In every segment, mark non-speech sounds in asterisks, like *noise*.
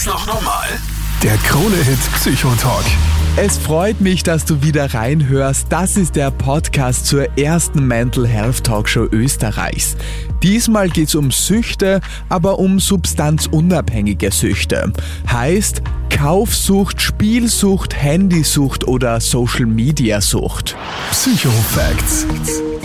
das noch normal? Der Krone-Hit Psychotalk. Es freut mich, dass du wieder reinhörst. Das ist der Podcast zur ersten Mental Health Talkshow Österreichs. Diesmal geht's um Süchte, aber um substanzunabhängige Süchte. Heißt Kaufsucht, Spielsucht, Handysucht oder Social Media Sucht. Psychofacts.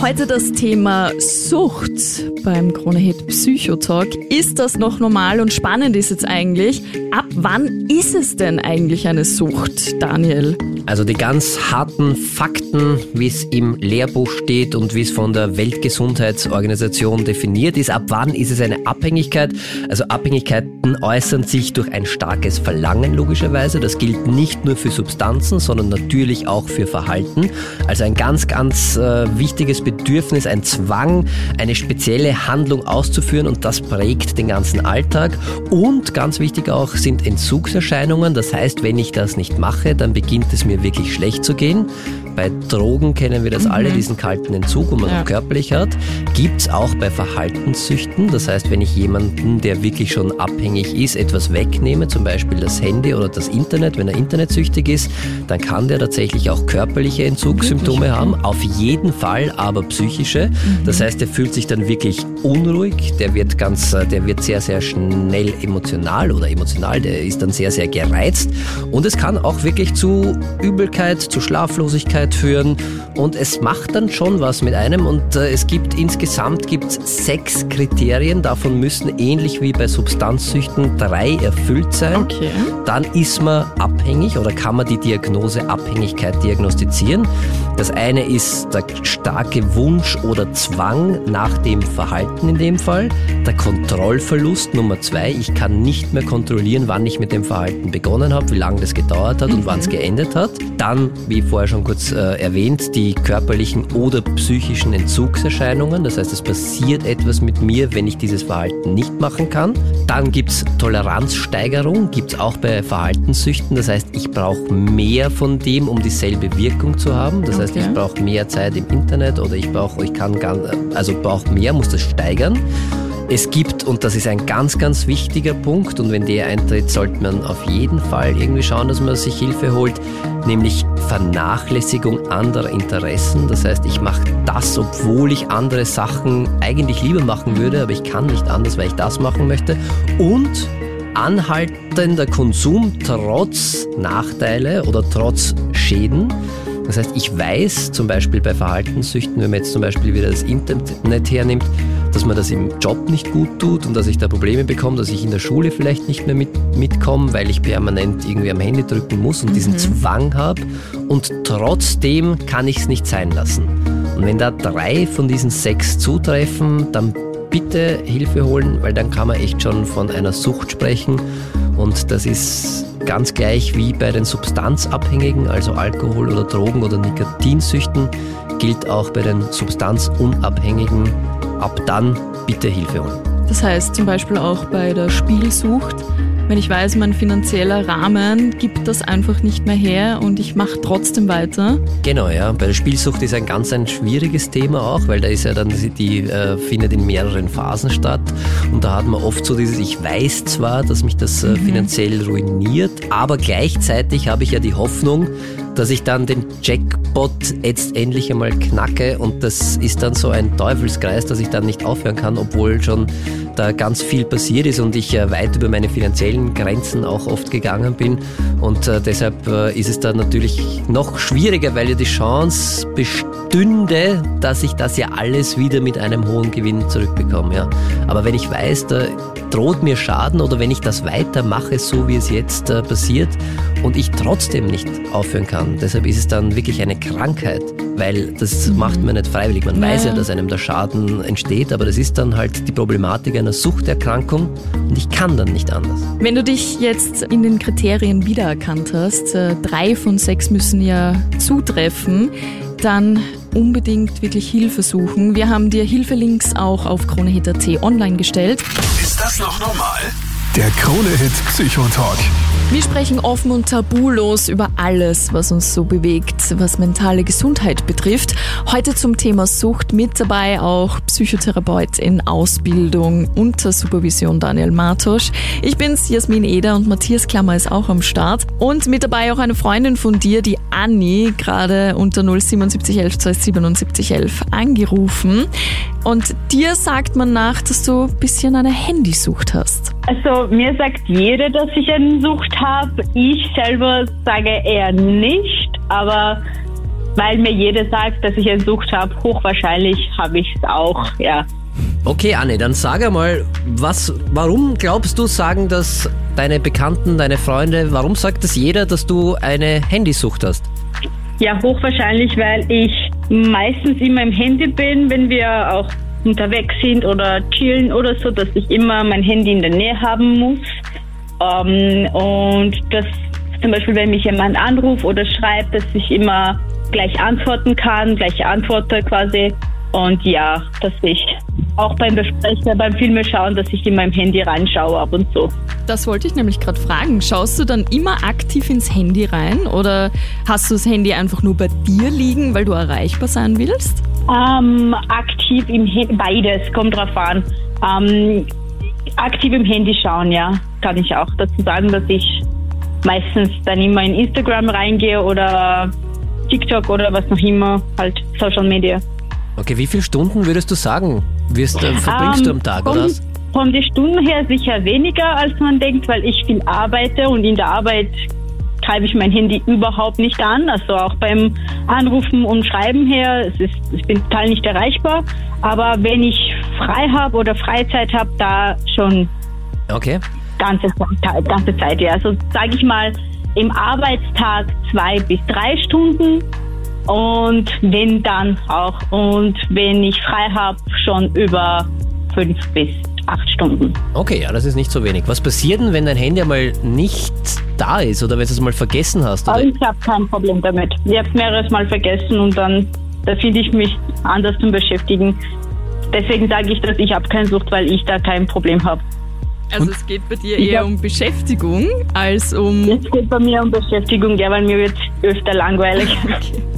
Heute das Thema Sucht beim Kronehit Psychotalk. Ist das noch normal und spannend ist jetzt eigentlich? Ab wann ist es denn eigentlich eine Sucht, Daniel? Also die ganz harten Fakten, wie es im Lehrbuch steht und wie es von der Weltgesundheitsorganisation definiert ist. Ab wann ist es eine Abhängigkeit? Also Abhängigkeiten äußern sich durch ein starkes Verlangen logischerweise. Das gilt nicht nur für Substanzen, sondern natürlich auch für Verhalten. Also ein ganz, ganz äh, wichtiges Bedürfnis, ein Zwang, eine spezielle Handlung auszuführen und das prägt den ganzen Alltag. Und ganz wichtig auch sind Entzugserscheinungen. Das heißt, wenn ich das nicht mache, dann beginnt es mir mir wirklich schlecht zu gehen. Bei Drogen kennen wir das mhm. alle, diesen kalten Entzug, wo man ja. körperlich hat. Gibt es auch bei Verhaltenssüchten. Das heißt, wenn ich jemanden, der wirklich schon abhängig ist, etwas wegnehme, zum Beispiel das Handy oder das Internet, wenn er internetsüchtig ist, dann kann der tatsächlich auch körperliche Entzugssymptome haben. Auf jeden Fall aber psychische. Mhm. Das heißt, er fühlt sich dann wirklich unruhig, der wird ganz, der wird sehr, sehr schnell emotional oder emotional, der ist dann sehr, sehr gereizt. Und es kann auch wirklich zu Übelkeit, zu Schlaflosigkeit führen und es macht dann schon was mit einem und äh, es gibt insgesamt gibt's sechs Kriterien, davon müssen ähnlich wie bei Substanzsüchten drei erfüllt sein. Okay. Dann ist man abhängig oder kann man die Diagnose Abhängigkeit diagnostizieren. Das eine ist der starke Wunsch oder Zwang nach dem Verhalten in dem Fall, der Kontrollverlust Nummer zwei, ich kann nicht mehr kontrollieren, wann ich mit dem Verhalten begonnen habe, wie lange das gedauert hat und mhm. wann es geendet hat. Dann, wie vorher schon kurz äh, erwähnt, die körperlichen oder psychischen Entzugserscheinungen. Das heißt, es passiert etwas mit mir, wenn ich dieses Verhalten nicht machen kann. Dann gibt es Toleranzsteigerung, gibt es auch bei Verhaltenssüchten. Das heißt, ich brauche mehr von dem, um dieselbe Wirkung zu haben. Das heißt, ich brauche mehr Zeit im Internet oder ich brauche, ich kann gar, also brauche mehr, muss das steigern. Es gibt, und das ist ein ganz, ganz wichtiger Punkt, und wenn der eintritt, sollte man auf jeden Fall irgendwie schauen, dass man sich Hilfe holt, nämlich Vernachlässigung anderer Interessen. Das heißt, ich mache das, obwohl ich andere Sachen eigentlich lieber machen würde, aber ich kann nicht anders, weil ich das machen möchte. Und anhaltender Konsum trotz Nachteile oder trotz Schäden. Das heißt, ich weiß zum Beispiel bei Verhaltenssüchten, wenn man jetzt zum Beispiel wieder das Internet hernimmt, dass man das im Job nicht gut tut und dass ich da Probleme bekomme, dass ich in der Schule vielleicht nicht mehr mit, mitkomme, weil ich permanent irgendwie am Handy drücken muss und mhm. diesen Zwang habe. Und trotzdem kann ich es nicht sein lassen. Und wenn da drei von diesen sechs zutreffen, dann bitte Hilfe holen, weil dann kann man echt schon von einer Sucht sprechen. Und das ist ganz gleich wie bei den Substanzabhängigen, also Alkohol oder Drogen oder Nikotinsüchten, gilt auch bei den Substanzunabhängigen ab dann bitte Hilfe holen. Das heißt zum Beispiel auch bei der Spielsucht, wenn ich weiß, mein finanzieller Rahmen gibt das einfach nicht mehr her und ich mache trotzdem weiter. Genau, ja. Bei der Spielsucht ist ein ganz ein schwieriges Thema auch, weil da ist ja dann, die äh, findet in mehreren Phasen statt und da hat man oft so dieses, ich weiß zwar, dass mich das äh, mhm. finanziell ruiniert, aber gleichzeitig habe ich ja die Hoffnung, dass ich dann den Jackpot jetzt endlich einmal knacke und das ist dann so ein Teufelskreis, dass ich dann nicht aufhören kann, obwohl schon da ganz viel passiert ist und ich äh, weit über meine finanziellen Grenzen auch oft gegangen bin. Und äh, deshalb äh, ist es dann natürlich noch schwieriger, weil ja die Chance bestünde, dass ich das ja alles wieder mit einem hohen Gewinn zurückbekomme. Ja. Aber wenn ich weiß, da droht mir Schaden oder wenn ich das weitermache, so wie es jetzt passiert und ich trotzdem nicht aufhören kann, kann. Deshalb ist es dann wirklich eine Krankheit, weil das mhm. macht man nicht freiwillig. Man ja. weiß ja, dass einem der Schaden entsteht, aber das ist dann halt die Problematik einer Suchterkrankung und ich kann dann nicht anders. Wenn du dich jetzt in den Kriterien wiedererkannt hast, äh, drei von sechs müssen ja zutreffen, dann unbedingt wirklich Hilfe suchen. Wir haben dir Hilfelinks auch auf KroneHit.at online gestellt. Ist das noch normal? Der Krone-Hit Psychotalk. Wir sprechen offen und tabulos über alles, was uns so bewegt, was mentale Gesundheit betrifft. Heute zum Thema Sucht mit dabei auch Psychotherapeut in Ausbildung unter Supervision Daniel Martosch. Ich bin's, Jasmin Eder und Matthias Klammer ist auch am Start. Und mit dabei auch eine Freundin von dir, die Anni, gerade unter 07711 27711 angerufen. Und dir sagt man nach, dass du ein bisschen eine Handysucht hast. Also mir sagt jeder, dass ich eine Sucht habe. Ich selber sage eher nicht, aber weil mir jeder sagt, dass ich eine Sucht habe, hochwahrscheinlich habe ich es auch, ja. Okay, Anne, dann sag einmal, was, warum glaubst du, sagen das deine Bekannten, deine Freunde, warum sagt das jeder, dass du eine Handysucht hast? Ja, hochwahrscheinlich, weil ich meistens immer im Handy bin, wenn wir auch unterwegs sind oder chillen oder so, dass ich immer mein Handy in der Nähe haben muss. Ähm, und das zum Beispiel, wenn mich jemand anruft oder schreibt, dass ich immer gleich antworten kann, gleich antworte quasi. Und ja, dass ich auch beim Besprechen, beim Filme schauen, dass ich in meinem Handy reinschaue ab und zu. Das wollte ich nämlich gerade fragen. Schaust du dann immer aktiv ins Handy rein oder hast du das Handy einfach nur bei dir liegen, weil du erreichbar sein willst? Ähm, aktiv im Handy, beides, kommt drauf an. Ähm, aktiv im Handy schauen, ja, kann ich auch dazu sagen, dass ich meistens dann immer in Instagram reingehe oder TikTok oder was noch immer, halt Social Media. Okay, wie viele Stunden würdest du sagen, wirst, äh, verbringst du am Tag, von, oder? Von den Stunden her sicher weniger, als man denkt, weil ich viel arbeite und in der Arbeit treibe ich mein Handy überhaupt nicht an. Also auch beim Anrufen und Schreiben her, es ist, ich bin total nicht erreichbar. Aber wenn ich frei habe oder Freizeit habe, da schon Okay. ganze, Zeit- ganze Zeit. Ja. Also sage ich mal, im Arbeitstag zwei bis drei Stunden und wenn dann auch. Und wenn ich frei habe, schon über fünf bis acht Stunden. Okay, ja, das ist nicht so wenig. Was passiert denn, wenn dein Handy einmal nicht da ist oder wenn du es mal vergessen hast? Aber Oder? ich habe kein Problem damit. Ich habe es mehreres Mal vergessen und dann da finde ich mich anders zum Beschäftigen. Deswegen sage ich, dass ich habe keine Sucht, weil ich da kein Problem habe. Also es geht bei dir eher um Beschäftigung als um... Es geht bei mir um Beschäftigung, ja, weil mir wird öfter langweilig.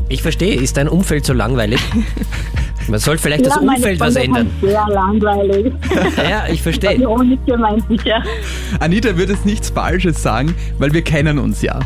Ich verstehe, ist dein Umfeld so langweilig? *laughs* Man soll vielleicht das ja, meine Umfeld was ändern. Sehr langweilig. *laughs* Ja, ich verstehe. Ironisch gemeint, sicher. Anita wird jetzt nichts Falsches sagen, weil wir kennen uns ja.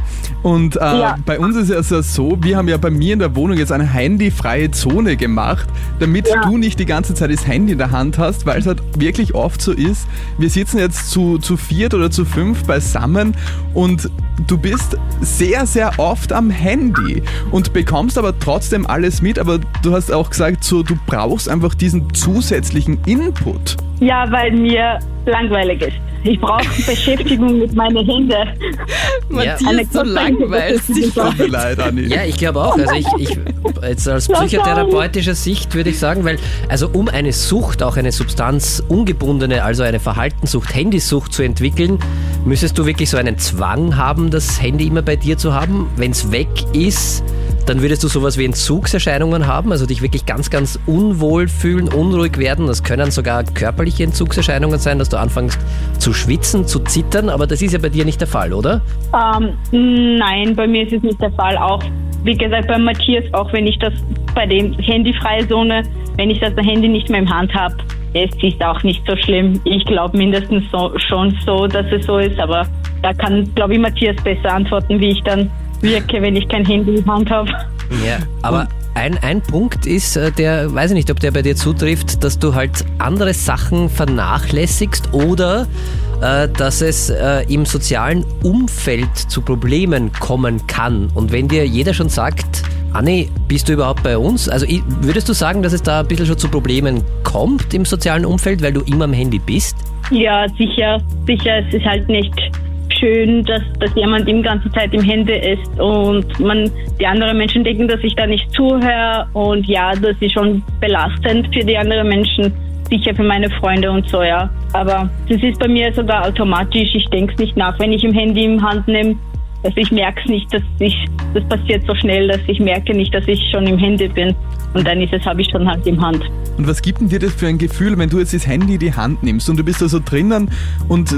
Und äh, Ja. bei uns ist es ja so, wir haben ja bei mir in der Wohnung jetzt eine handyfreie Zone gemacht, damit Ja. du nicht die ganze Zeit das Handy in der Hand hast, weil es halt wirklich oft so ist. Wir sitzen jetzt zu, zu viert oder zu fünf beisammen und du bist sehr, sehr oft am Handy und bekommst aber trotzdem alles mit, aber du hast auch gesagt, so, du brauchst einfach diesen zusätzlichen Input. Ja, weil mir langweilig ist. Ich brauche Beschäftigung mit meinen Händen. Matthias, Eine ist dich. die Tut mir leid, Anni. Ja, ich glaube auch. Also ich, ich jetzt aus psychotherapeutischer Sicht würde ich sagen, weil also um eine Sucht, auch eine substanzungebundene, also eine Verhaltenssucht, Handysucht zu entwickeln, müsstest du wirklich so einen Zwang haben, das Handy immer bei dir zu haben. Wenn es weg ist, dann würdest du sowas wie Entzugserscheinungen haben, also dich wirklich ganz, ganz unwohl fühlen, unruhig werden. Das können sogar körperliche Entzugserscheinungen sein, dass du anfängst zu schwitzen, zu zittern, aber das ist ja bei dir nicht der Fall, oder? Ähm, nein, bei mir ist es nicht der Fall. Auch, wie gesagt, bei Matthias, auch wenn ich das bei dem handyfreie Zone, wenn ich das Handy nicht mehr im Hand habe, es ist auch nicht so schlimm. Ich glaube mindestens so, schon so, dass es so ist, aber da kann, glaube ich, Matthias besser antworten, wie ich dann wirke, wenn ich kein Handy in Hand habe. Ja, aber ein, ein Punkt ist, äh, der, weiß ich nicht, ob der bei dir zutrifft, dass du halt andere Sachen vernachlässigst oder äh, dass es äh, im sozialen Umfeld zu Problemen kommen kann. Und wenn dir jeder schon sagt, Anni, bist du überhaupt bei uns? Also würdest du sagen, dass es da ein bisschen schon zu Problemen kommt im sozialen Umfeld, weil du immer am Handy bist? Ja, sicher, sicher. Es ist halt nicht schön, dass, dass jemand die ganze Zeit im Handy ist und man die anderen Menschen denken, dass ich da nicht zuhöre und ja, das ist schon belastend für die anderen Menschen, sicher für meine Freunde und so, ja. Aber das ist bei mir sogar automatisch. Ich denke es nicht nach, wenn ich im Handy in Hand nehme. Also ich merke es nicht, dass ich, das passiert so schnell, dass ich merke nicht, dass ich schon im Handy bin. Und dann ist es, habe ich schon halt im Hand. Und was gibt denn dir das für ein Gefühl, wenn du jetzt das Handy in die Hand nimmst und du bist da so drinnen und äh,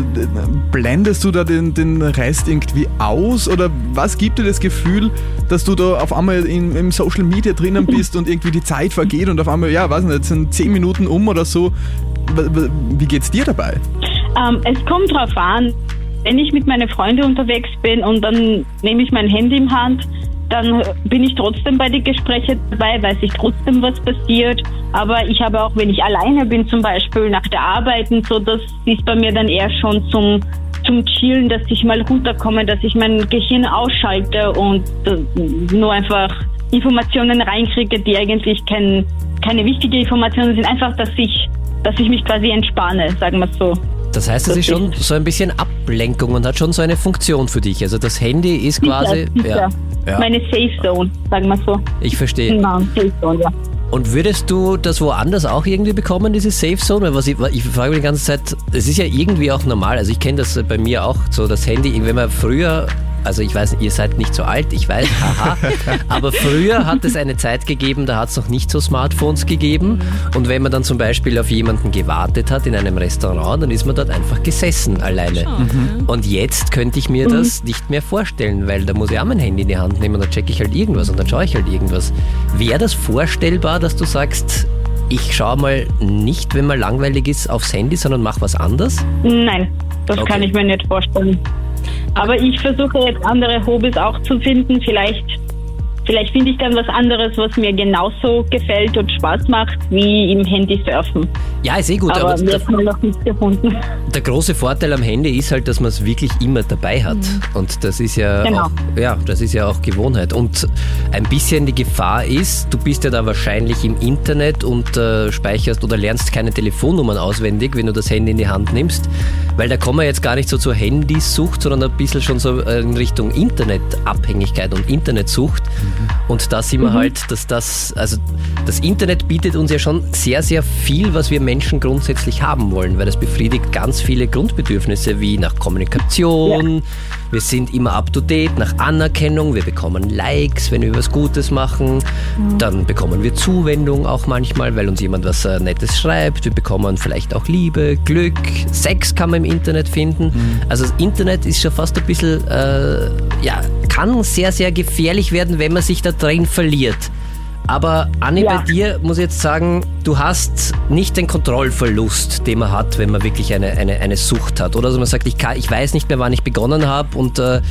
blendest du da den, den Rest irgendwie aus? Oder was gibt dir das Gefühl, dass du da auf einmal in, im Social Media drinnen bist und irgendwie die Zeit vergeht und auf einmal, ja, weiß nicht, sind zehn Minuten um oder so. Wie geht's dir dabei? Ähm, es kommt drauf an. Wenn ich mit meinen Freunden unterwegs bin und dann nehme ich mein Handy in Hand, dann bin ich trotzdem bei den Gesprächen dabei, weiß ich trotzdem, was passiert. Aber ich habe auch, wenn ich alleine bin, zum Beispiel nach der Arbeit und so, das ist bei mir dann eher schon zum, zum Chillen, dass ich mal runterkomme, dass ich mein Gehirn ausschalte und nur einfach Informationen reinkriege, die eigentlich kein, keine wichtige Informationen sind. Einfach, dass ich, dass ich mich quasi entspanne, sagen wir so. Das heißt, es ist schon so ein bisschen Ablenkung und hat schon so eine Funktion für dich. Also das Handy ist quasi sicher. Ja, ja. meine Safe Zone, sagen wir so. Ich verstehe. Genau, Safe Zone, ja. Und würdest du das woanders auch irgendwie bekommen, diese Safe Zone? Weil was ich, ich frage mich die ganze Zeit, es ist ja irgendwie auch normal. Also ich kenne das bei mir auch, so das Handy, wenn man früher also ich weiß, ihr seid nicht so alt, ich weiß, *laughs* haha. Aber früher hat es eine Zeit gegeben, da hat es noch nicht so Smartphones gegeben. Und wenn man dann zum Beispiel auf jemanden gewartet hat in einem Restaurant, dann ist man dort einfach gesessen alleine. Mhm. Und jetzt könnte ich mir das mhm. nicht mehr vorstellen, weil da muss ich auch mein Handy in die Hand nehmen und dann checke ich halt irgendwas und dann schaue ich halt irgendwas. Wäre das vorstellbar, dass du sagst, ich schaue mal nicht, wenn mal langweilig ist, aufs Handy, sondern mach was anderes? Nein, das okay. kann ich mir nicht vorstellen. Aber ich versuche jetzt andere Hobbys auch zu finden. Vielleicht Vielleicht finde ich dann was anderes, was mir genauso gefällt und Spaß macht, wie im Handy surfen. Ja, ist eh gut. Aber, aber wir haben noch nichts gefunden. *laughs* Der große Vorteil am Handy ist halt, dass man es wirklich immer dabei hat. Mhm. Und das ist ja genau. auch, ja, das ist ja auch Gewohnheit. Und ein bisschen die Gefahr ist, du bist ja da wahrscheinlich im Internet und äh, speicherst oder lernst keine Telefonnummern auswendig, wenn du das Handy in die Hand nimmst. Weil da kommen wir jetzt gar nicht so zur Handysucht, sondern ein bisschen schon so äh, in Richtung Internetabhängigkeit und Internetsucht. Mhm. Und da sehen wir mhm. halt, dass das, also das Internet bietet uns ja schon sehr, sehr viel, was wir Menschen grundsätzlich haben wollen, weil das befriedigt ganz viele Grundbedürfnisse wie nach Kommunikation, ja. Wir sind immer up to date, nach Anerkennung, wir bekommen Likes, wenn wir was Gutes machen, mhm. dann bekommen wir Zuwendung auch manchmal, weil uns jemand was äh, Nettes schreibt, wir bekommen vielleicht auch Liebe, Glück, Sex kann man im Internet finden. Mhm. Also das Internet ist schon fast ein bisschen, äh, ja, kann sehr, sehr gefährlich werden, wenn man sich da drin verliert. Aber Anni, ja. bei dir muss ich jetzt sagen, du hast nicht den Kontrollverlust, den man hat, wenn man wirklich eine, eine, eine Sucht hat. Oder also man sagt, ich, kann, ich weiß nicht mehr, wann ich begonnen habe und äh, äh,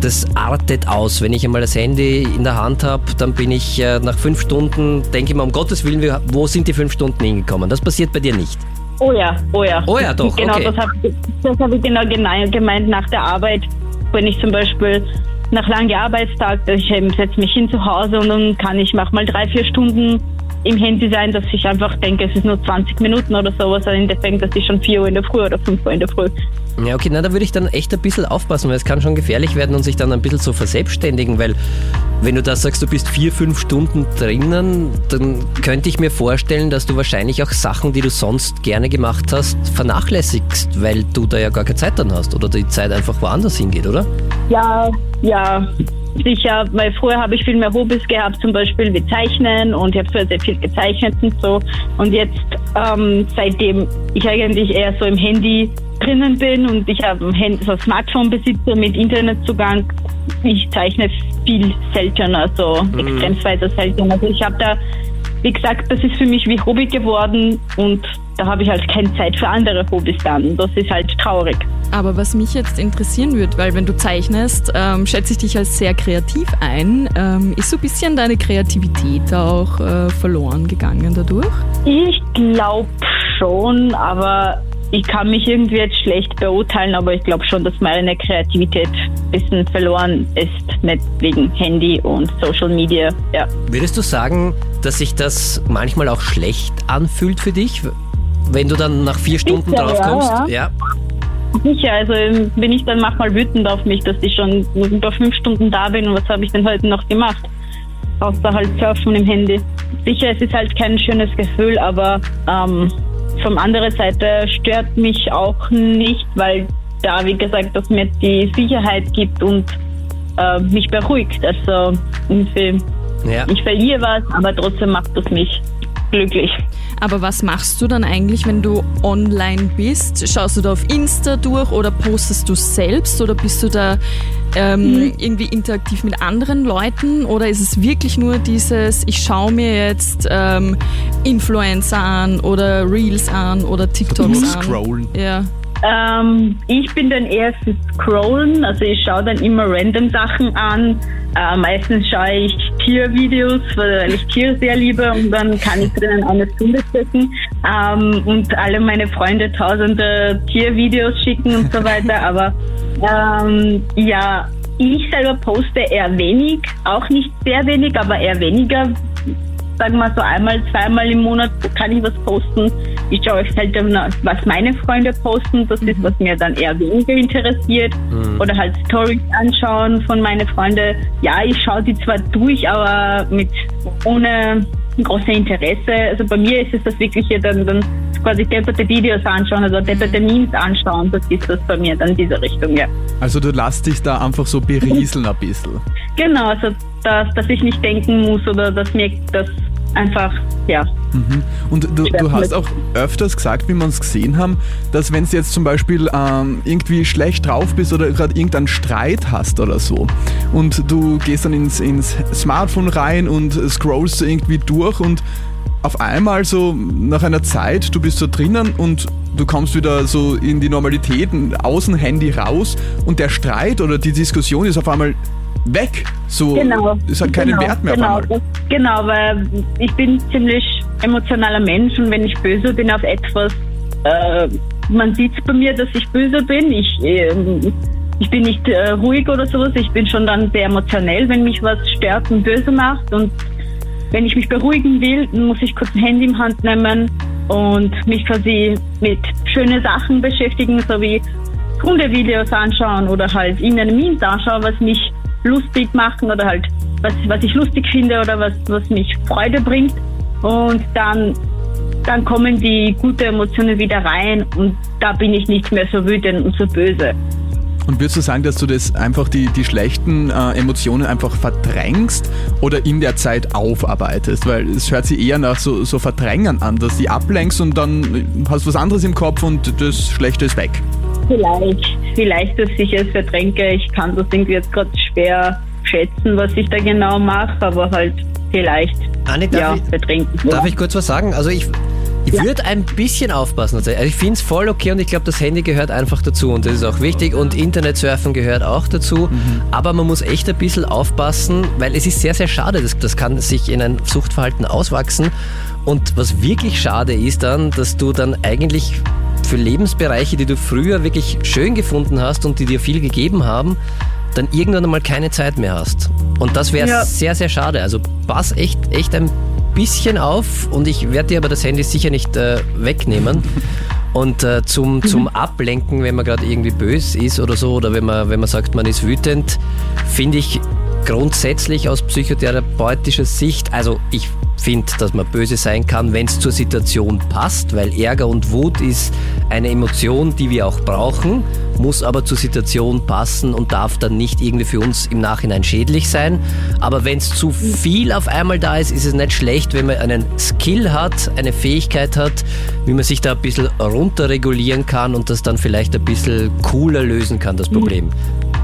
das artet aus. Wenn ich einmal das Handy in der Hand habe, dann bin ich äh, nach fünf Stunden, denke ich mir, um Gottes Willen, wo sind die fünf Stunden hingekommen? Das passiert bei dir nicht. Oh ja, oh ja. Oh ja, doch. Genau, okay. das habe hab ich genau gemeint nach der Arbeit. Wenn ich zum Beispiel nach langem Arbeitstag, ich setze mich hin zu Hause und dann kann ich manchmal drei, vier Stunden im Handy sein, dass ich einfach denke, es ist nur 20 Minuten oder sowas, aber im Endeffekt, das ist schon 4 Uhr in der Früh oder 5 Uhr in der Früh. Ja, okay, na, da würde ich dann echt ein bisschen aufpassen, weil es kann schon gefährlich werden und sich dann ein bisschen so verselbstständigen, weil wenn du da sagst, du bist vier, fünf Stunden drinnen, dann könnte ich mir vorstellen, dass du wahrscheinlich auch Sachen, die du sonst gerne gemacht hast, vernachlässigst, weil du da ja gar keine Zeit dann hast oder die Zeit einfach woanders hingeht, oder? Ja, ja, sicher, weil früher habe ich viel mehr Hobbys gehabt, zum Beispiel wie Zeichnen und ich habe früher sehr viel gezeichnet und so. Und jetzt, ähm, seitdem ich eigentlich eher so im Handy drinnen bin und ich habe ein so Smartphone besitze mit Internetzugang, ich zeichne viel seltener, so mhm. extrem weiter seltener. Also ich habe da, wie gesagt, das ist für mich wie Hobby geworden und da habe ich halt keine Zeit für andere Hobbys dann. Das ist halt traurig. Aber was mich jetzt interessieren würde, weil wenn du zeichnest, ähm, schätze ich dich als sehr kreativ ein. Ähm, ist so ein bisschen deine Kreativität auch äh, verloren gegangen dadurch? Ich glaube schon, aber ich kann mich irgendwie jetzt schlecht beurteilen, aber ich glaube schon, dass meine Kreativität ein bisschen verloren ist, nicht wegen Handy und Social Media. Ja. Würdest du sagen, dass sich das manchmal auch schlecht anfühlt für dich? Wenn du dann nach vier Stunden Sicher, drauf kommst? Ja, ja. Sicher, also bin ich dann manchmal wütend auf mich, dass ich schon über fünf Stunden da bin und was habe ich denn heute noch gemacht? Außer halt surfen im Handy. Sicher, es ist halt kein schönes Gefühl, aber ähm, von anderer Seite stört mich auch nicht, weil da, wie gesagt, das mir die Sicherheit gibt und äh, mich beruhigt. Also irgendwie Ja. Ich verliere was, aber trotzdem macht das mich glücklich. Aber was machst du dann eigentlich, wenn du online bist? Schaust du da auf Insta durch oder postest du selbst oder bist du da ähm, irgendwie interaktiv mit anderen Leuten oder ist es wirklich nur dieses, ich schaue mir jetzt ähm, Influencer an oder Reels an oder TikToks an? Scrollen. Ja. Ähm, ich bin dann eher für Scrollen, also ich schaue dann immer random Sachen an. Äh, meistens schaue ich Tiervideos, weil ich Tiere sehr liebe und dann kann ich drinnen eine Stunde sitzen ähm, und alle meine Freunde tausende Tiervideos schicken und so weiter. Aber ähm, ja, ich selber poste eher wenig, auch nicht sehr wenig, aber eher weniger. Sagen wir so einmal, zweimal im Monat kann ich was posten. Ich schaue halt, was meine Freunde posten. Das ist, was mir dann eher weniger interessiert. Oder halt Stories anschauen von meinen Freunden. Ja, ich schaue die zwar durch, aber mit ohne große Interesse. Also bei mir ist es das wirkliche dann, dann quasi depperte Videos anschauen, also depperte Memes anschauen. Das ist das bei mir dann diese Richtung, ja. Also du lässt dich da einfach so berieseln ein bisschen. Genau, also dass, dass ich nicht denken muss oder dass mir das einfach, ja. Und du, du hast auch öfters gesagt, wie wir es gesehen haben, dass wenn du jetzt zum Beispiel ähm, irgendwie schlecht drauf bist oder gerade irgendeinen Streit hast oder so und du gehst dann ins, ins Smartphone rein und scrollst irgendwie durch und auf einmal so nach einer Zeit, du bist so drinnen und du kommst wieder so in die Normalität, aus dem Handy raus und der Streit oder die Diskussion ist auf einmal weg. So, Genau. es hat keinen genau, Wert mehr Genau, das, genau, weil ich bin ziemlich emotionaler Mensch und wenn ich böse bin auf etwas, äh, man sieht bei mir, dass ich böse bin. Ich, ähm, ich bin nicht äh, ruhig oder sowas. Ich bin schon dann sehr emotionell, wenn mich was stört und böse macht. Und wenn ich mich beruhigen will, muss ich kurz ein Handy in Hand nehmen und mich quasi mit schönen Sachen beschäftigen, so wie Hundevideos anschauen oder halt irgendeine Memes anschauen, was mich lustig machen oder halt was, was ich lustig finde oder was, was mich Freude bringt. Und dann, dann kommen die guten Emotionen wieder rein und da bin ich nicht mehr so wütend und so böse. Und würdest du sagen, dass du das einfach die, die schlechten äh, Emotionen einfach verdrängst oder in der Zeit aufarbeitest? Weil es hört sich eher nach so, so Verdrängen an, dass die ablenkst und dann hast du was anderes im Kopf und das Schlechte ist weg. Vielleicht, vielleicht, dass ich es verdränge. Ich kann das irgendwie jetzt gerade schwer schätzen, was ich da genau mache, aber halt vielleicht Anni, darf, ja, ich, verdrängt. darf ich kurz was sagen? Also ich, ich würde ein bisschen aufpassen. Also ich finde es voll okay und ich glaube, das Handy gehört einfach dazu und das ist auch wichtig und Internetsurfen gehört auch dazu. Aber man muss echt ein bisschen aufpassen, weil es ist sehr, sehr schade. Das, das kann sich in ein Suchtverhalten auswachsen. Und was wirklich schade ist dann, dass du dann eigentlich für Lebensbereiche, die du früher wirklich schön gefunden hast und die dir viel gegeben haben, dann irgendwann einmal keine Zeit mehr hast. Und das wäre Ja. sehr, sehr schade. Also pass echt, echt ein bisschen auf und ich werde dir aber das Handy sicher nicht äh, wegnehmen. *laughs* Und äh, zum, zum Ablenken, wenn man gerade irgendwie böse ist oder so, oder wenn man, wenn man sagt, man ist wütend, finde ich grundsätzlich aus psychotherapeutischer Sicht, also ich finde, dass man böse sein kann, wenn es zur Situation passt, weil Ärger und Wut ist eine Emotion, die wir auch brauchen, muss aber zur Situation passen und darf dann nicht irgendwie für uns im Nachhinein schädlich sein. Aber wenn es zu viel auf einmal da ist, ist es nicht schlecht, wenn man einen Skill hat, eine Fähigkeit hat, wie man sich da ein bisschen runterregulieren kann und das dann vielleicht ein bisschen cooler lösen kann, das Problem.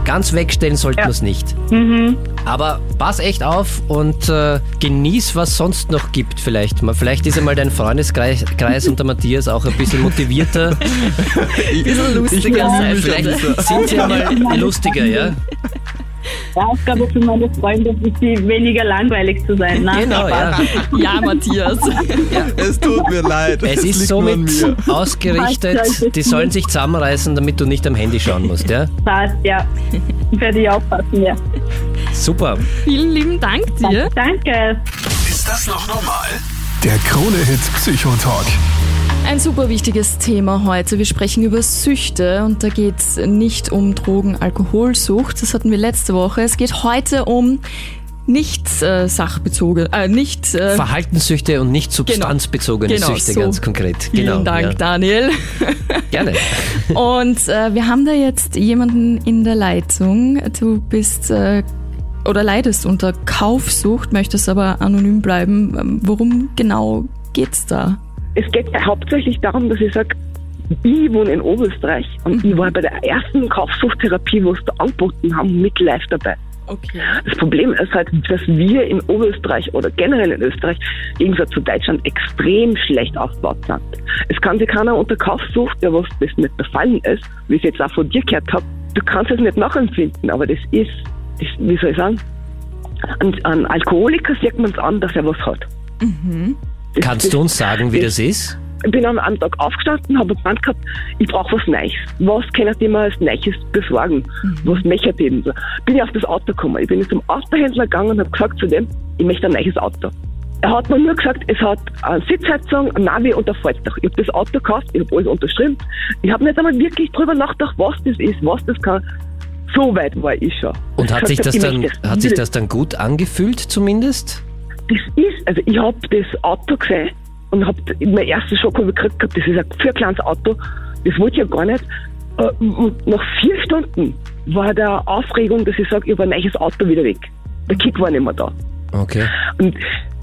Ganz wegstellen sollten Ja. wir es nicht. Aber pass echt auf und äh, genieß, was sonst noch gibt vielleicht. Mal- Vielleicht ist einmal dein Freundeskreis Kreis und der Matthias auch ein bisschen motivierter. *laughs* Bisschen lustiger Ich mich Vielleicht ein sind sie einmal lustiger, ja? Die Aufgabe für meine Freunde ist, sie weniger langweilig zu sein. Ne? Genau, ja. Ja, Matthias. Es tut mir leid. Es ist liegt nur an somit mir. ausgerichtet, die sollen sich zusammenreißen, damit du nicht am Handy schauen musst, ja? Passt, ja. Werde ich aufpassen, ja. Super. Vielen lieben Dank dir. Danke. Ist das noch normal? Der Krone-Hit Psychotalk. Ein super wichtiges Thema heute. Wir sprechen über Süchte und da geht es nicht um Drogen, Alkoholsucht. Das hatten wir letzte Woche. Es geht heute um nicht äh, sachbezogene, äh, nicht äh, Verhaltenssüchte und nicht substanzbezogene Genau, Süchte, so. ganz konkret. Vielen genau, Dank, ja. Daniel. Gerne. *laughs* Und äh, wir haben da jetzt jemanden in der Leitung. Du bist äh, oder leidest unter Kaufsucht, möchtest aber anonym bleiben. Ähm, worum genau geht's da? Es geht hauptsächlich darum, dass ich sage, ich wohne in Oberösterreich und mhm. ich war bei der ersten Kaufsuchttherapie, wo es da angeboten haben, mit live dabei. Okay. Das Problem ist halt, dass wir in Oberösterreich oder generell in Österreich im Gegensatz zu Deutschland extrem schlecht aufgebaut sind. Es kann sich keiner unter Kaufsucht, der was das nicht befallen ist, wie ich es jetzt auch von dir gehört habe, du kannst es nicht nachempfinden, aber das ist, das, wie soll ich sagen, an, an Alkoholiker sieht man es an, dass er was hat. Mhm. Das, Kannst das, du uns sagen, wie das, das ist? Ich bin an einem Tag aufgestanden, habe gemeint gehabt, ich brauche was Neues. Was kann ich mir als Neues besorgen? Mhm. Was möchte ich eben? Bin ich auf das Auto gekommen. Ich bin zum Autohändler gegangen und habe gesagt zu dem, ich möchte ein neues Auto. Er hat mir nur gesagt, es hat eine Sitzheizung, ein Navi und ein Faltdach. Ich habe das Auto gekauft, ich habe alles unterschrieben. Ich habe nicht einmal wirklich drüber nachgedacht, was das ist, was das kann. So weit war ich schon. Und hat, sich das, dann, das hat sich das dann gut angefühlt zumindest? Das ist, also ich habe das Auto gesehen und habe mein erstes Schock gekriegt gehabt, das ist ein für kleines Auto, das wollte ich ja gar nicht. Äh, und nach vier Stunden war der Aufregung, dass ich sage, ich habe ein neues Auto wieder weg. Der Kick war nicht mehr da. Okay. Und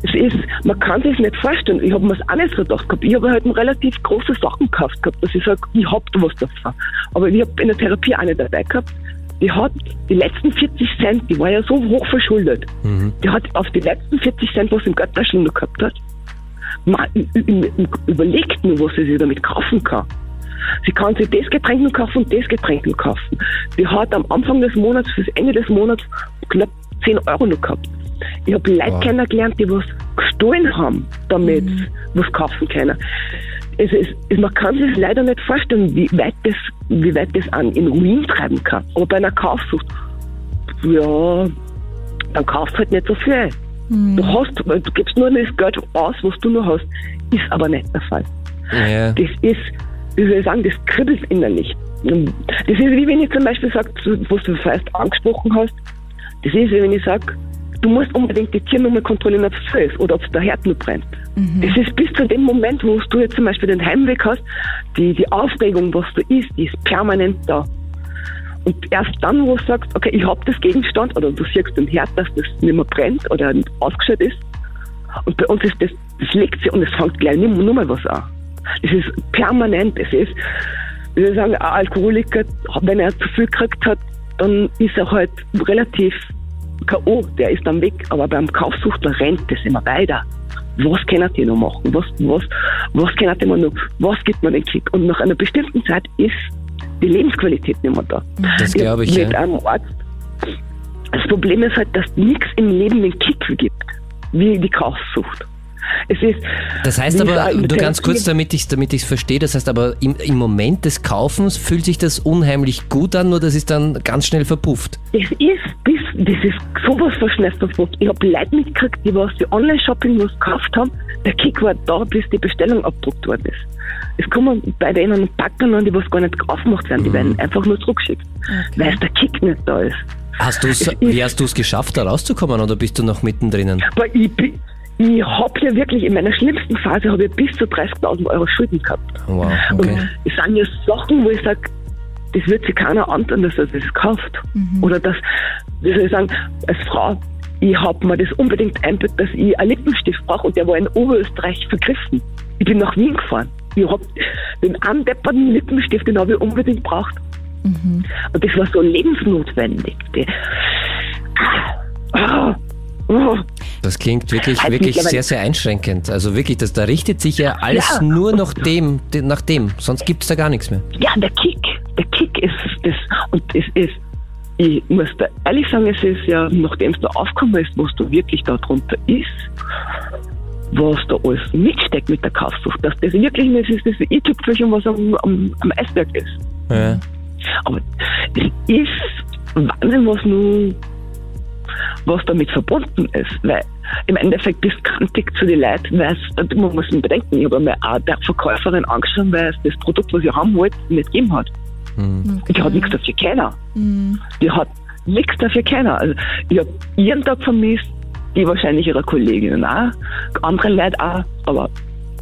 es ist, man kann sich nicht vorstellen. Ich habe mir das auch nicht so gedacht gehabt. Ich habe halt relativ große Sachen gekauft gehabt, dass ich sage, ich habe da was davon. Aber ich habe in der Therapie eine dabei gehabt, die hat die letzten 40 Cent, die war ja so hoch verschuldet, mhm. die hat auf die letzten 40 Cent, was im Götterschen noch gehabt hat, mal überlegt nur, was sie sich damit kaufen kann. Sie kann sich das Getränk noch kaufen und das Getränk noch kaufen. Die hat am Anfang des Monats, fürs Ende des Monats, knapp 10 Euro noch gehabt. Ich habe Leute wow. kennengelernt, die was gestohlen haben, damit mhm. was kaufen können. Es ist, man kann sich leider nicht vorstellen, wie weit das, wie weit das an in Ruin treiben kann. Aber bei einer Kaufsucht, ja, dann kaufst du halt nicht so viel. Mhm. Du hast, du gibst nur das Geld aus, was du noch hast. Ist aber nicht der Fall. Ja. Das ist, wie soll ich sagen, das kribbelt innerlich. Das ist wie wenn ich zum Beispiel sage, was du vielleicht angesprochen hast, das ist wie wenn ich sage, du musst unbedingt die Tiernummer kontrollieren, ob es so ist oder ob es der Herd nur brennt. Mhm. Das ist bis zu dem Moment, wo du jetzt zum Beispiel den Heimweg hast, die, die Aufregung, was du isst, die ist permanent da. Und erst dann, wo du sagst, okay, ich habe das Gegenstand oder du siehst den Herd, dass das nicht mehr brennt oder ausgeschaltet ist. Und bei uns ist das, das legt sich und es fängt gleich nur, nur mal was an. Es ist permanent, es ist, wie soll ich sagen, ein Alkoholiker, wenn er zu viel gekriegt hat, dann ist er halt relativ K.O., der ist dann weg, aber beim Kaufsuchtler rennt das immer weiter. Was kann die noch machen? Was, was, was kann die noch, was gibt man den Kick? Und nach einer bestimmten Zeit ist die Lebensqualität nicht mehr da. Das glaube ich, Mit ja. einem Arzt. Das Problem ist halt, dass nichts im Leben den Kick gibt, wie die Kaufsucht. Es ist, das heißt aber, nur ganz kurz, damit ich es damit verstehe, das heißt aber, im, im Moment des Kaufens fühlt sich das unheimlich gut an, nur das ist dann ganz schnell verpufft. Es ist, bis, das ist sowas von schnell verpufft. Ich habe Leute mitgekriegt, die was die Online-Shopping was gekauft haben, der Kick war da, bis die Bestellung abgedruckt worden ist. Es kommen bei denen Packern an, die was gar nicht aufgemacht werden, die mhm. werden einfach nur zurückgeschickt, okay. weil der Kick nicht da ist. Hast du's, wie hast du es geschafft, da rauszukommen oder bist du noch mittendrin? Ich bin, ich habe ja wirklich in meiner schlimmsten Phase habe ich bis zu 30.000 Euro Schulden gehabt. Wow, okay. Und es sind ja Sachen, wo ich sage, das wird sich keiner antun, dass er das kauft. Mhm. Oder dass, wie soll ich sagen, als Frau, ich habe mir das unbedingt einbildet, dass ich einen Lippenstift brauche und der war in Oberösterreich vergriffen. Ich bin nach Wien gefahren. Ich habe den andepperten Lippenstift, den habe ich unbedingt gebraucht. Mhm. Und das war so lebensnotwendig. Die, ah, ah, *laughs* das klingt wirklich, halt wirklich sehr, sehr einschränkend. Also wirklich, das, da richtet sich ja alles ja. nur nach dem, nach dem. Sonst gibt es da gar nichts mehr. Ja, der Kick. Der Kick ist das. Und es ist, ich muss da ehrlich sagen, es ist ja, nachdem es da aufgekommen ist, was da wirklich da drunter ist, was da alles mitsteckt mit der Kaufsucht, dass das wirklich nicht ist, das i-Tüpfelchen, was am, am, am Eisberg ist. Ja. Aber es ist Wahnsinn, was nun was damit verbunden ist. Weil im Endeffekt bist du kantig zu den Leuten, weil es, man muss ihn bedenken, ich habe mir auch der Verkäuferin angeschaut, weil es das Produkt, was ich haben wollte, nicht gegeben hat. Mhm. Okay. Die hat nichts dafür keiner. Mhm. Die hat nichts dafür keiner. Also ich habe jeden Tag vermisst, die wahrscheinlich ihre Kolleginnen auch, andere Leute auch, aber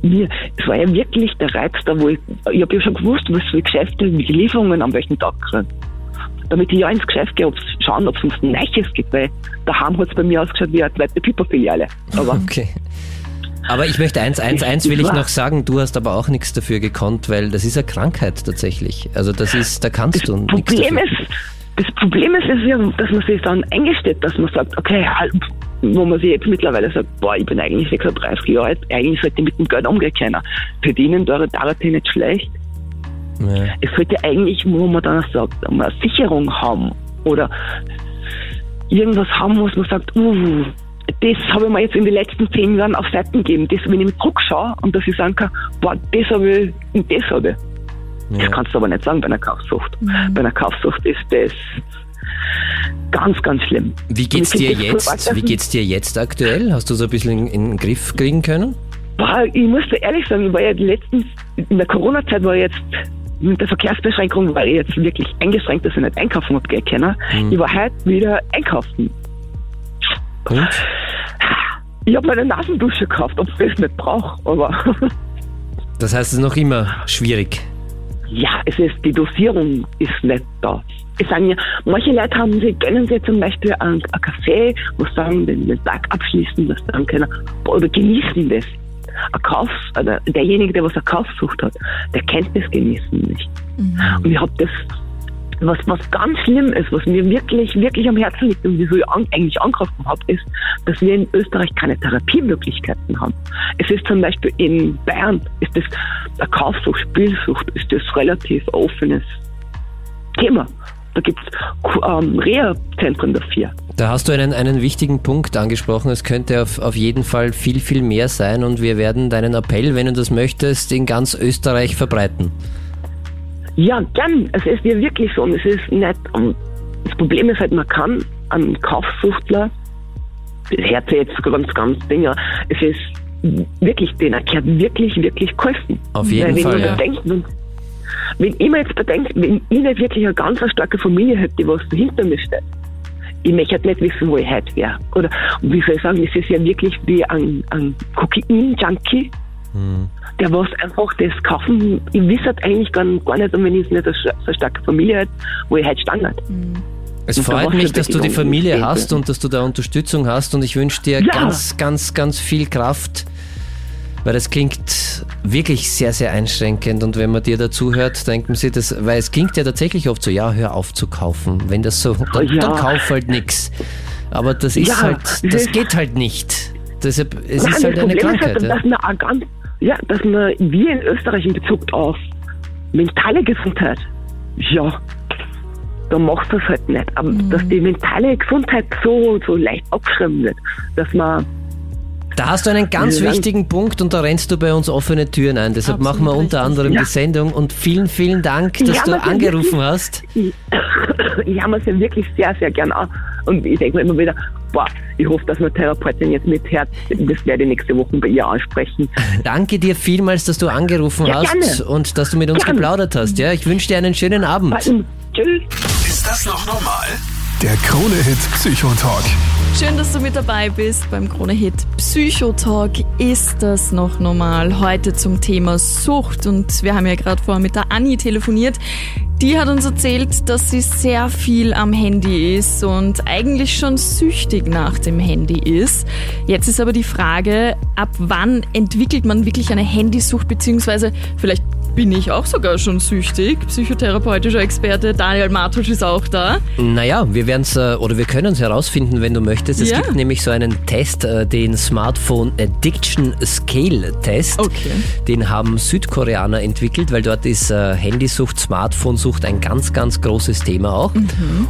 mir, es war ja wirklich der Reiz da, wo ich, ich habe ja schon gewusst, was für Geschäfte, wie Lieferungen an welchem Tag kriegen. Damit ich ja ins Geschäft gehe, ob es schauen, ob es uns ein Neues gibt, weil daheim hat es bei mir ausgeschaut wie eine zweite Piper-Filiale. Aber *laughs* Okay. Aber ich möchte eins, eins, eins will ich noch sagen, du hast aber auch nichts dafür gekonnt, weil das ist eine Krankheit tatsächlich. Also das ist, da kannst du nichts Problem dafür. ist, das Problem ist, ist ja, dass man sich dann eingesteht, dass man sagt, okay, halt, wo man sich jetzt mittlerweile sagt, boah, ich bin eigentlich 36 Jahre alt, eigentlich sollte ich mit dem Geld umgehen können. Verdienen dauert dauert nicht schlecht. Ja. Es sollte eigentlich, wo man dann sagt, eine Sicherung haben oder irgendwas haben, was man sagt, uh, das habe ich mir jetzt in den letzten zehn Jahren auf Seiten gegeben. Das, wenn ich mit Druck schaue und dass ich sagen kann, boah, das habe ich und das habe ich. Das Ja. kannst du aber nicht sagen bei einer Kaufsucht. Bei einer Kaufsucht ist das ganz, ganz schlimm. Wie geht's dir das jetzt? Wie geht's dir jetzt aktuell? Hast du so ein bisschen in, in den Griff kriegen können? Boah, ich muss dir ehrlich sagen, ich war ja letztens, in der Corona-Zeit war ich jetzt mit der Verkehrsbeschränkung, weil ich jetzt wirklich eingeschränkt, dass ich nicht einkaufen habe gehen können. Ich war heute wieder einkaufen. Und? Ich habe meine Nasendusche gekauft, ob ich das nicht brauche, aber *laughs* Das heißt, es ist noch immer schwierig. ja, es ist, die Dosierung ist nicht da. Es sagen ja, manche Leute haben sie, gönnen sich zum Beispiel einen, einen Kaffee, muss sagen, den, den Tag abschließen, das dann können, oder genießen das. Ein Kauf, oder derjenige, der was eine Kaufsucht hat, der kennt das Genießen nicht. Und ich habe das, was, was ganz schlimm ist, was mir wirklich, wirklich am Herzen liegt und wieso ich an, eigentlich angegriffen habe, ist, dass wir in Österreich keine Therapiemöglichkeiten haben. Es ist zum Beispiel in Bayern, ist das eine Kaufsucht, Spielsucht, ist das relativ offenes Thema. Da gibt es ähm, Reha-Zentren dafür. Da hast du einen, einen wichtigen Punkt angesprochen. Es könnte auf, auf jeden Fall viel, viel mehr sein und wir werden deinen Appell, wenn du das möchtest, in ganz Österreich verbreiten. Ja, gern. Es ist ja wirklich so. Und es ist nicht, um, das Problem ist halt, man kann einen Kaufsuchtler, das hört sich jetzt ganz, ganz Dinger, es ist wirklich, den erklärt wirklich, wirklich geholfen. Auf jeden Weil wenn Fall, ja. bedenkt, wenn, ich mir jetzt bedenke, wenn ich nicht wirklich eine ganz starke Familie hätte, die was dahinter mir steht, ich möchte halt nicht wissen, wo ich heute wäre. Oder wie soll ich sagen, es ist ja wirklich wie ein, ein Kokain-Junkie, der was einfach das kaufen, ich weiß halt eigentlich gar, gar nicht, und wenn ich nicht so so eine starke Familie hätte, wo ich heute stand. Halt. Es Und freut mich, ja dass du die Familie hast und dass du da Unterstützung hast und ich wünsche dir Ja. ganz, ganz, ganz viel Kraft, weil das klingt wirklich sehr, sehr einschränkend und wenn man dir dazu hört, denkt man sich das, weil es klingt ja tatsächlich oft so, ja, hör auf zu kaufen. Wenn das so, dann, Ja. dann kauf halt nix. Aber das ist Ja, halt, das geht halt nicht. Deshalb, es Nein, ist halt das eine Problem Krankheit. ist halt, ja. dass man ja, dass man, wir in Österreich in Bezug auf mentale Gesundheit, ja, da macht das halt nicht. Aber dass die mentale Gesundheit so, so leicht abgeschrieben wird, dass man, Da hast du einen ganz wichtigen Punkt und da rennst du bei uns offene Türen ein. Deshalb Absolut machen wir unter anderem Ja. die Sendung und vielen, vielen Dank, dass du angerufen ist- hast. ich, ich habe es ja wirklich sehr, sehr gern an. Und ich denke mir immer wieder, boah, ich hoffe, dass meine Therapeutin jetzt mithört. Das werde ich nächste Woche bei ihr ansprechen. *laughs* Danke dir vielmals, dass du angerufen Ja, hast gerne. und dass du mit uns Gerne. geplaudert hast. Ja, ich wünsche dir einen schönen Abend. Tschüss. Ist das noch normal? Der Krone-Hit Psychotalk. Schön, dass du mit dabei bist beim Krone-Hit Psychotalk. Ist das noch normal? Heute zum Thema Sucht. Und wir haben ja gerade vorher mit der Anni telefoniert. Die hat uns erzählt, dass sie sehr viel am Handy ist und eigentlich schon süchtig nach dem Handy ist. Jetzt ist aber die Frage, ab wann entwickelt man wirklich eine Handysucht, beziehungsweise vielleicht bin ich auch sogar schon süchtig. Psychotherapeutischer Experte Daniel Martusch ist auch da. Naja, wir werden es äh, oder wir können es herausfinden, wenn du möchtest. Es Ja. gibt nämlich so einen Test, äh, den Smartphone Addiction Scale Test. Okay. Den haben Südkoreaner entwickelt, weil dort ist äh, Handysucht, Smartphone-Sucht ein ganz, ganz großes Thema auch.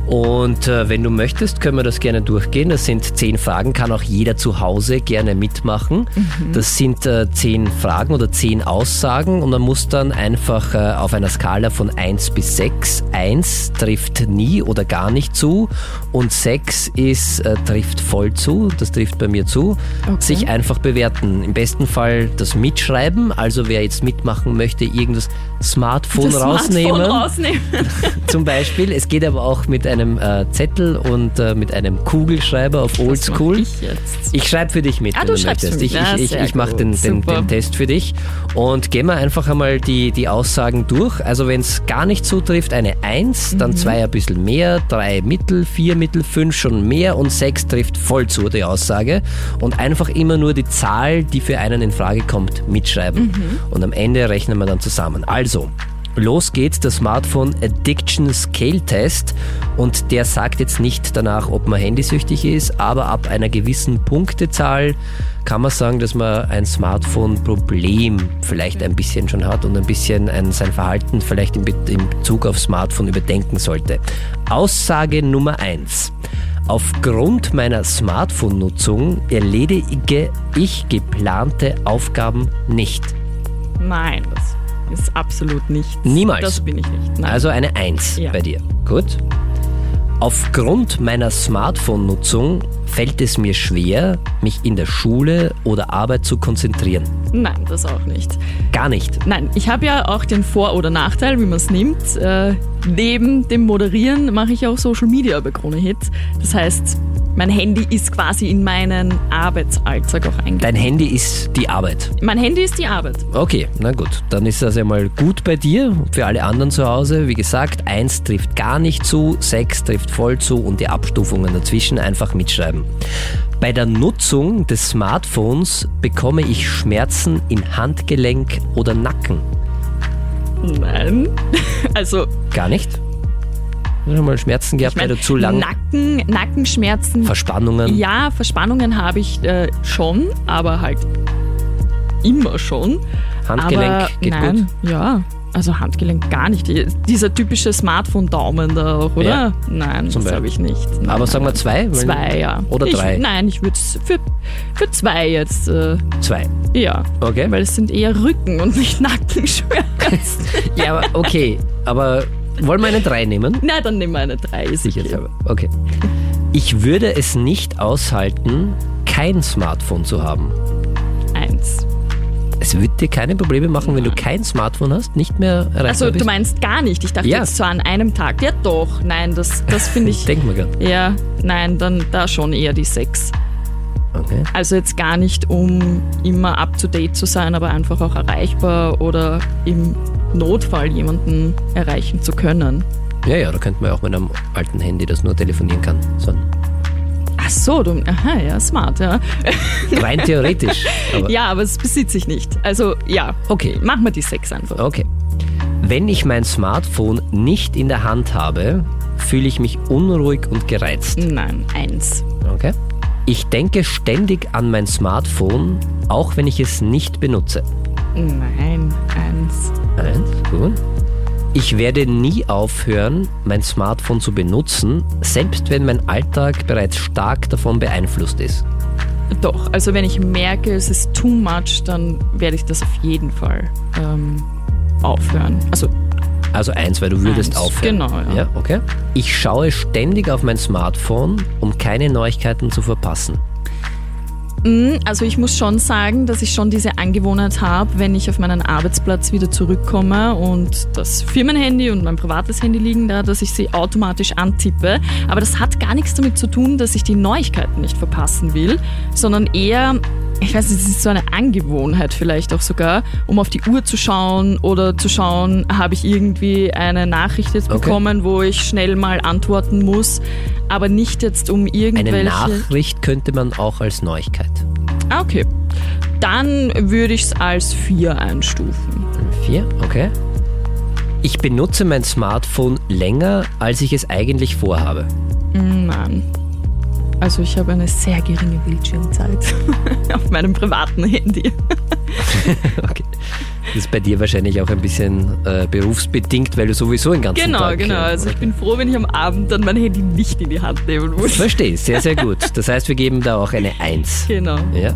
Und äh, wenn du möchtest, können wir das gerne durchgehen. Das sind zehn Fragen, kann auch jeder zu Hause gerne mitmachen. Das sind zehn Fragen oder zehn Aussagen und man muss dann einfach äh, auf einer Skala von 1 bis 6. 1 trifft nie oder gar nicht zu und 6 ist, äh, trifft voll zu, das trifft bei mir zu. Sich einfach bewerten. Im besten Fall das Mitschreiben, also wer jetzt mitmachen möchte, irgendwas Smartphone Das rausnehmen Smartphone rausnehmen. *laughs* zum Beispiel. Es geht aber auch mit einem äh, Zettel und äh, mit einem Kugelschreiber auf Oldschool. Ich. Ich schreibe für dich mit, Ah, wenn du du möchtest. Ich, ich, ich, ich mache den, den, den Test für dich. Und gehen wir einfach einmal die die, die Aussagen durch. Also wenn es gar nicht zutrifft, eine 1, dann 2 ein bisschen mehr, 3 mittel, 4 mittel, 5 schon mehr und 6 trifft voll zu, die Aussage. Und einfach immer nur die Zahl, die für einen in Frage kommt, mitschreiben. Und am Ende rechnen wir dann zusammen. Also, Los geht's, der Smartphone Addiction Scale Test und der sagt jetzt nicht danach, ob man handysüchtig ist, aber ab einer gewissen Punktezahl kann man sagen, dass man ein Smartphone-Problem vielleicht ein bisschen schon hat und ein bisschen ein, sein Verhalten vielleicht in, Be in Bezug auf Smartphone überdenken sollte. Aussage Nummer eins: Aufgrund meiner Smartphone-Nutzung erledige ich geplante Aufgaben nicht. Nein, das ist absolut nicht. Niemals. Das bin ich nicht. Nein. Also eine 1 Ja. bei dir. Gut. Aufgrund meiner Smartphone-Nutzung fällt es mir schwer, mich in der Schule oder Arbeit zu konzentrieren. Nein, das auch nicht. Gar nicht. Nein, ich habe ja auch den Vor- oder Nachteil, wie man es nimmt. Äh, neben dem Moderieren mache ich auch Social Media bei Krone Hit. Das heißt, mein Handy ist quasi in meinen Arbeitsalltag auch eingebaut. Dein Handy ist die Arbeit. Mein Handy ist die Arbeit. Okay, na gut. Dann ist das ja mal gut bei dir. Für alle anderen zu Hause, wie gesagt, 1 trifft gar nicht zu, 6 trifft voll zu und die Abstufungen dazwischen einfach mitschreiben. Bei der Nutzung des Smartphones bekomme ich Schmerzen im Handgelenk oder Nacken. Nein. *laughs* Also, Gar nicht? Schon mal Schmerzen gehabt, ich du zu lang Nacken, Nackenschmerzen. Verspannungen? Ja, Verspannungen habe ich äh, schon, aber halt immer schon. Handgelenk aber geht nein, Ja, also Handgelenk gar nicht. Dieser typische Smartphone-Daumen da auch, oder? Ja, nein, das habe ich nicht. Nein, Aber sagen wir zwei? Zwei, ja. Oder ich, drei? Nein, ich würde es für, für zwei jetzt, äh, Zwei. ja. Okay. Weil es sind eher Rücken und nicht *laughs* Nackenschmerzen. *laughs* Ja, aber okay. Aber wollen wir eine drei nehmen? Na, dann nehmen wir eine drei. ist okay. Okay. Ich würde es nicht aushalten, kein Smartphone zu haben. Eins. Es wird dir keine Probleme machen, wenn du kein Smartphone hast, nicht mehr erreichbar Also bist. du meinst gar nicht. Ich dachte Ja. jetzt so an einem Tag. Ja doch, nein, das, das finde ich. *laughs* Denk mal grad. ja, nein, dann da schon eher die sechs. Okay. Also jetzt gar nicht, um immer up to date zu sein, aber einfach auch erreichbar oder im Notfall jemanden erreichen zu können. Ja, ja, da könnte man ja auch mit einem alten Handy, das nur telefonieren kann. So Ach so, du, aha, ja, smart, ja. *laughs* rein theoretisch. Aber Ja, aber das besitze ich nicht. Also ja, okay. mach mal die sechs einfach. Okay. Wenn ich mein Smartphone nicht in der Hand habe, fühle ich mich unruhig und gereizt. Nein, eins. Okay. Ich denke ständig an mein Smartphone, auch wenn ich es nicht benutze. Nein, eins. Eins, gut. Ich werde nie aufhören, mein Smartphone zu benutzen, selbst wenn mein Alltag bereits stark davon beeinflusst ist. Doch, also wenn ich merke, es ist too much, dann werde ich das auf jeden Fall ähm, aufhören. Also Also eins, weil du würdest Eins, aufhören. genau, ja. ja. Okay. Ich schaue ständig auf mein Smartphone, um keine Neuigkeiten zu verpassen. Mm, Also ich muss schon sagen, dass ich schon diese Angewohnheit habe, wenn ich auf meinen Arbeitsplatz wieder zurückkomme und das Firmenhandy und mein privates Handy liegen da, dass ich sie automatisch antippe. Aber das hat gar nichts damit zu tun, dass ich die Neuigkeiten nicht verpassen will, sondern eher, ich weiß nicht, es ist so eine Angewohnheit vielleicht auch sogar, um auf die Uhr zu schauen oder zu schauen, habe ich irgendwie eine Nachricht jetzt Okay. bekommen, wo ich schnell mal antworten muss, aber nicht jetzt um Eine irgendwelche... Nachricht könnte man auch als Neuigkeit. Ah, okay. Dann würde ich es als 4 einstufen. Vier, okay. Ich benutze mein Smartphone länger, als ich es eigentlich vorhabe. Nein. Also ich habe eine sehr geringe Bildschirmzeit *laughs* auf meinem privaten Handy. *laughs* Okay. Das ist bei dir wahrscheinlich auch ein bisschen äh, berufsbedingt, weil du sowieso den ganzen Genau, Tag... genau. äh, Also ich bin froh, wenn ich am Abend dann mein Handy nicht in die Hand nehmen muss. Verstehe, sehr, sehr gut. Das heißt, wir geben da auch eine Eins. Genau. Ja.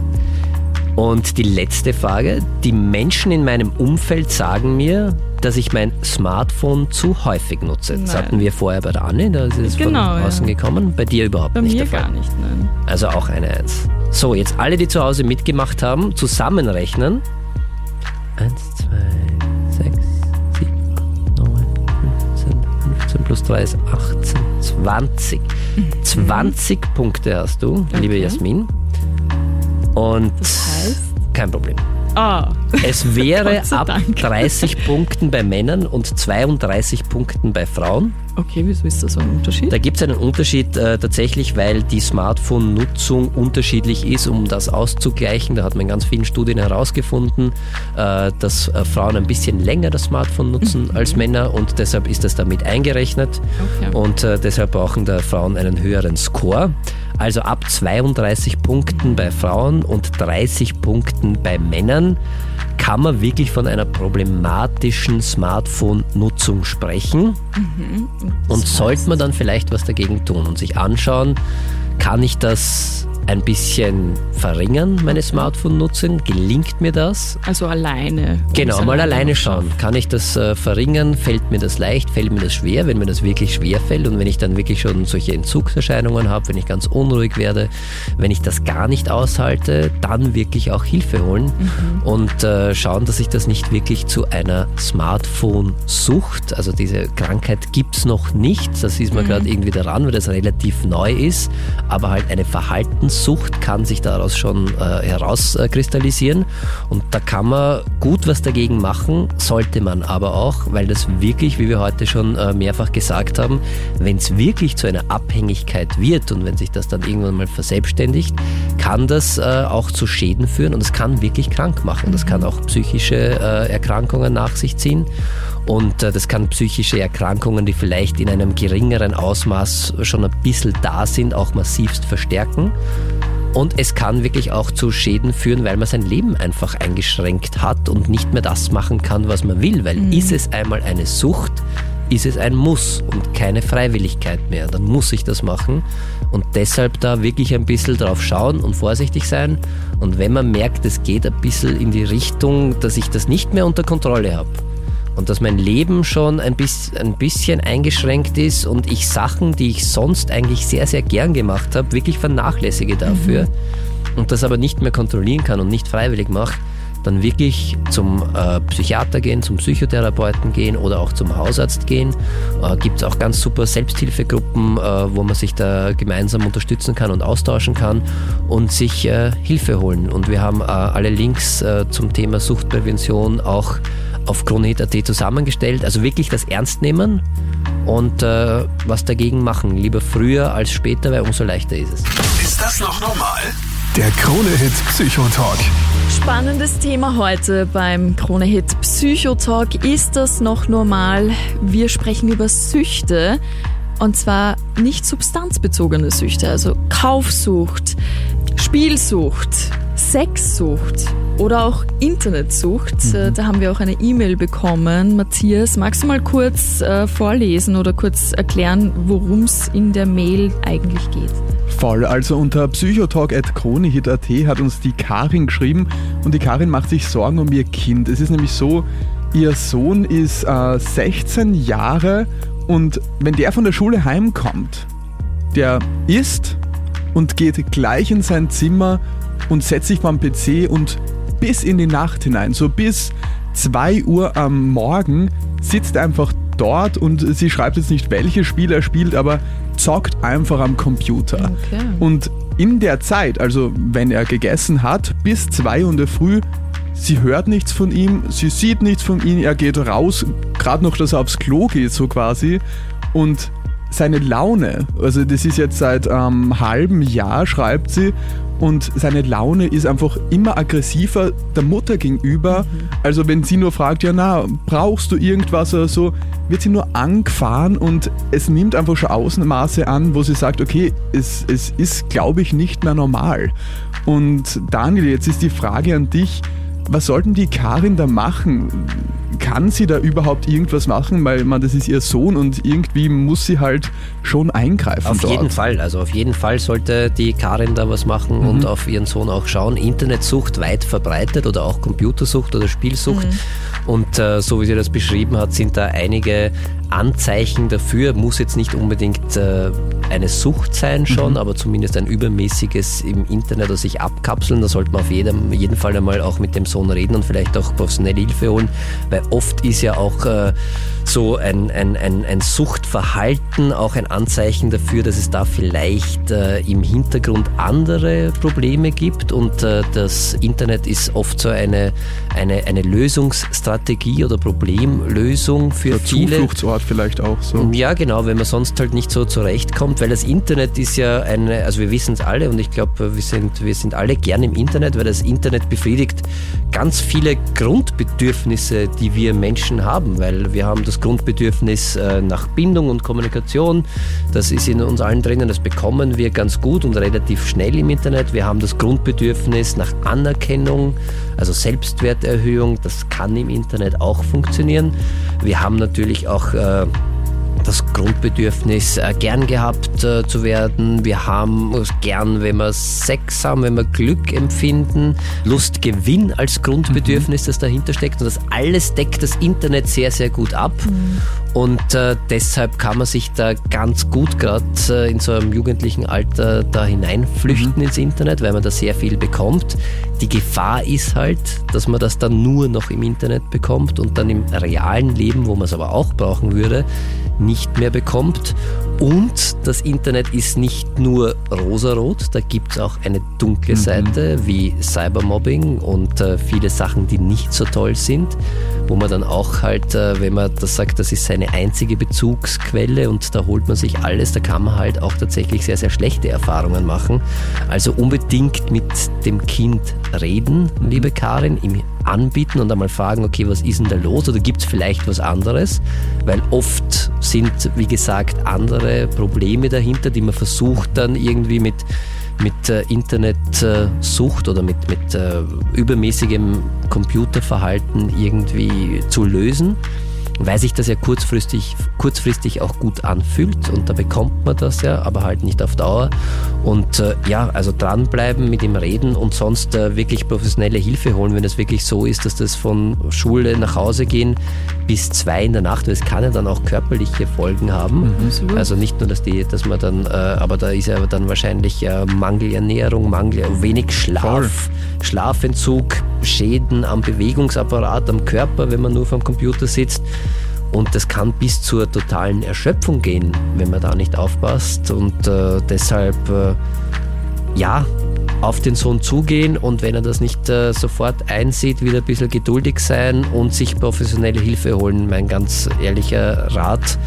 Und die letzte Frage. Die Menschen in meinem Umfeld sagen mir, dass ich mein Smartphone zu häufig nutze. Das Nein. hatten wir vorher bei der Anne, da ist es Genau, von ja. außen gekommen. Bei dir überhaupt Bei nicht mir der Fall. gar nicht, nein. Also auch eine Eins. So, jetzt alle, die zu Hause mitgemacht haben, zusammenrechnen. Eins, zwei, sechs, sieben, neun, 15, 15 plus 3 ist 18, 20. 20 Punkte hast du, liebe. Okay. Jasmin. Und Das heißt? kein Problem. Ah, Es wäre *laughs* ab Dank. 30 Punkten bei Männern und 32 Punkten bei Frauen. Okay, wieso ist das so ein Unterschied? Da gibt es einen Unterschied äh, tatsächlich, weil die Smartphone-Nutzung unterschiedlich ist, um das auszugleichen. Da hat man in ganz vielen Studien herausgefunden, äh, dass äh, Frauen ein bisschen länger das Smartphone nutzen als Männer und deshalb ist das damit eingerechnet Okay. und äh, deshalb brauchen da Frauen einen höheren Score. Also ab 32 Punkten bei Frauen und 30 Punkten bei Männern kann man wirklich von einer problematischen Smartphone-Nutzung sprechen. Und sollte man dann vielleicht was dagegen tun und sich anschauen, kann ich das ein bisschen verringern, meine Smartphone-Nutzung? Gelingt mir das? Also alleine. Genau, mal alleine schauen. Kann ich das äh, verringern? Fällt mir das leicht? Fällt mir das schwer? Wenn mir das wirklich schwer fällt und wenn ich dann wirklich schon solche Entzugserscheinungen habe, wenn ich ganz unruhig werde, wenn ich das gar nicht aushalte, dann wirklich auch Hilfe holen und äh, schauen, dass ich das nicht wirklich zu einer Smartphone-Sucht, also diese Krankheit gibt's noch nicht, das ist man gerade irgendwie daran, weil das relativ neu ist, aber halt eine Verhaltenssucht kann sich daraus schon äh, herauskristallisieren. Und da kann man gut was dagegen machen, sollte man aber auch, weil das wirklich, wie wir heute schon äh, mehrfach gesagt haben, wenn es wirklich zu einer Abhängigkeit wird und wenn sich das dann irgendwann mal verselbstständigt, kann das äh, auch zu Schäden führen und es kann wirklich krank machen. Das kann auch psychische äh, Erkrankungen nach sich ziehen und äh, das kann psychische Erkrankungen, die vielleicht in einem geringeren Ausmaß schon ein bisschen da sind, auch massivst verstärken. Und es kann wirklich auch zu Schäden führen, weil man sein Leben einfach eingeschränkt hat und nicht mehr das machen kann, was man will. Weil ist es einmal eine Sucht, ist es ein Muss und keine Freiwilligkeit mehr. Dann muss ich das machen und deshalb da wirklich ein bisschen drauf schauen und vorsichtig sein. Und wenn man merkt, es geht ein bisschen in die Richtung, dass ich das nicht mehr unter Kontrolle habe, und dass mein Leben schon ein bisschen, ein bisschen eingeschränkt ist und ich Sachen, die ich sonst eigentlich sehr, sehr gern gemacht habe, wirklich vernachlässige dafür und das aber nicht mehr kontrollieren kann und nicht freiwillig mache, dann wirklich zum äh, Psychiater gehen, zum Psychotherapeuten gehen oder auch zum Hausarzt gehen. Äh, Gibt es auch ganz super Selbsthilfegruppen, äh, wo man sich da gemeinsam unterstützen kann und austauschen kann und sich äh, Hilfe holen. Und wir haben äh, alle Links äh, zum Thema Suchtprävention auch auf kronehit.at zusammengestellt. Also wirklich das Ernst nehmen und äh, was dagegen machen. Lieber früher als später, weil umso leichter ist es. Ist das noch normal? Der Krone-Hit Psychotalk. Spannendes Thema heute beim Krone-Hit Psychotalk. Ist das noch normal? Wir sprechen über Süchte. Und zwar nicht substanzbezogene Süchte, also Kaufsucht, Spielsucht, Sexsucht oder auch Internetsucht. Äh, Da haben wir auch eine E-Mail bekommen. Matthias, magst du mal kurz äh, vorlesen oder kurz erklären, worum es in der Mail eigentlich geht? Voll, also unter psychotalk.kronehit.at hat uns die Karin geschrieben und die Karin macht sich Sorgen um ihr Kind. Es ist nämlich so, ihr Sohn ist äh, 16 Jahre und wenn der von der Schule heimkommt, der isst und geht gleich in sein Zimmer und setzt sich beim PC und bis in die Nacht hinein, so bis 2 Uhr am Morgen, sitzt einfach dort und sie schreibt jetzt nicht, welches Spiel er spielt, aber zockt einfach am Computer. Okay. Und in der Zeit, also wenn er gegessen hat, bis 2 Uhr in der Früh, sie hört nichts von ihm, sie sieht nichts von ihm, er geht raus, gerade noch, dass er aufs Klo geht, so quasi. Und seine Laune, also das ist jetzt seit einem halben Jahr, schreibt sie, und seine Laune ist einfach immer aggressiver der Mutter gegenüber. Also wenn sie nur fragt, ja na, brauchst du irgendwas oder so, wird sie nur angefahren und es nimmt einfach schon Außenmaße an, wo sie sagt, okay, es, es ist, glaube ich, nicht mehr normal. Und Daniel, jetzt ist die Frage an dich, was sollten die Karin da machen? Kann sie da überhaupt irgendwas machen? Weil man, das ist ihr Sohn und irgendwie muss sie halt schon eingreifen. Auf dort. jeden Fall, also auf jeden Fall sollte die Karin da was machen und auf ihren Sohn auch schauen. Internetsucht weit verbreitet oder auch Computersucht oder Spielsucht. Und äh, so wie sie das beschrieben hat, sind da einige Anzeichen dafür. Muss jetzt nicht unbedingt äh, eine Sucht sein schon, mhm. aber zumindest ein übermäßiges im Internet oder sich abkapseln. Da sollte man auf jeden, jeden Fall einmal auch mit dem Sohn reden und vielleicht auch professionelle Hilfe holen, weil oft ist ja auch äh, so ein, ein, ein, ein Suchtverhalten auch ein Anzeichen dafür, dass es da vielleicht äh, im Hintergrund andere Probleme gibt und äh, das Internet ist oft so eine, eine, eine Lösungsstrategie oder Problemlösung für Der viele. Zufluchtsort vielleicht auch so. Ja, genau, wenn man sonst halt nicht so zurechtkommt, weil das Internet ist ja eine, also wir wissen es alle und ich glaube, wir sind, wir sind alle gern im Internet, weil das Internet befriedigt ganz viele Grundbedürfnisse, die wir Menschen haben, weil wir haben das Grundbedürfnis äh, nach Bindung und Kommunikation. Das ist in uns allen drinnen, das bekommen wir ganz gut und relativ schnell im Internet. Wir haben das Grundbedürfnis nach Anerkennung, also Selbstwerterhöhung. Das kann im Internet auch funktionieren. Wir haben natürlich auch äh, das Grundbedürfnis, äh, gern gehabt äh, zu werden. Wir haben es gern, wenn wir Sex haben, wenn wir Glück empfinden. Lust, Gewinn als Grundbedürfnis, mhm. das dahinter steckt. Und das alles deckt das Internet sehr, sehr gut ab. Mhm. Und äh, deshalb kann man sich da ganz gut gerade äh, in so einem jugendlichen Alter da hineinflüchten mhm. ins Internet, weil man da sehr viel bekommt. Die Gefahr ist halt, dass man das dann nur noch im Internet bekommt und dann im realen Leben, wo man es aber auch brauchen würde, nicht mehr bekommt. Und das Internet ist nicht nur rosarot, da gibt es auch eine dunkle mhm. Seite wie Cybermobbing und äh, viele Sachen, die nicht so toll sind, wo man dann auch halt, äh, wenn man das sagt, das ist seine einzige Bezugsquelle und da holt man sich alles, da kann man halt auch tatsächlich sehr, sehr schlechte Erfahrungen machen. Also unbedingt mit dem Kind reden, liebe Karin, ihm anbieten und einmal fragen, okay, was ist denn da los oder gibt es vielleicht was anderes? Weil oft sind, wie gesagt, andere Probleme dahinter, die man versucht dann irgendwie mit, mit äh, Internetsucht oder mit, mit äh, übermäßigem Computerverhalten irgendwie zu lösen weil sich das ja kurzfristig, kurzfristig auch gut anfühlt und da bekommt man das ja, aber halt nicht auf Dauer. Und äh, ja, also dranbleiben, mit ihm reden und sonst äh, wirklich professionelle Hilfe holen, wenn es wirklich so ist, dass das von Schule nach Hause gehen bis zwei in der Nacht, weil es kann ja dann auch körperliche Folgen haben. Mhm, also nicht nur, dass die, dass man dann, äh, aber da ist ja dann wahrscheinlich äh, Mangelernährung, Mangel, wenig Schlaf, Voll. Schlafentzug, Schäden am Bewegungsapparat, am Körper, wenn man nur vom Computer sitzt. Und das kann bis zur totalen Erschöpfung gehen, wenn man da nicht aufpasst. Und äh, deshalb, äh, ja, auf den Sohn zugehen und wenn er das nicht äh, sofort einsieht, wieder ein bisschen geduldig sein und sich professionelle Hilfe holen. Mein ganz ehrlicher Rat.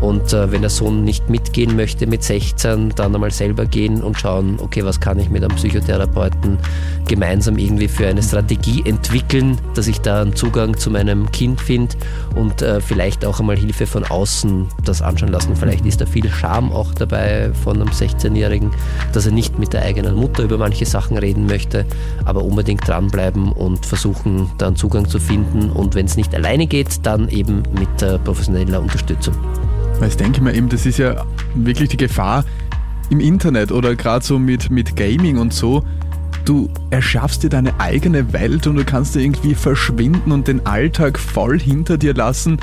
Und äh, wenn der Sohn nicht mitgehen möchte mit 16, dann einmal selber gehen und schauen, okay, was kann ich mit einem Psychotherapeuten gemeinsam irgendwie für eine Strategie entwickeln, dass ich da einen Zugang zu meinem Kind finde und äh, vielleicht auch einmal Hilfe von außen das anschauen lassen. Vielleicht ist da viel Scham auch dabei von einem 16-Jährigen, dass er nicht mit der eigenen Mutter über manche Sachen reden möchte, aber unbedingt dranbleiben und versuchen, da einen Zugang zu finden und wenn es nicht alleine geht, dann eben mit äh, professioneller Unterstützung. Ich denke mir eben, das ist ja wirklich die Gefahr im Internet oder gerade so mit, mit Gaming und so. Du erschaffst dir deine eigene Welt und du kannst dir irgendwie verschwinden und den Alltag voll hinter dir lassen.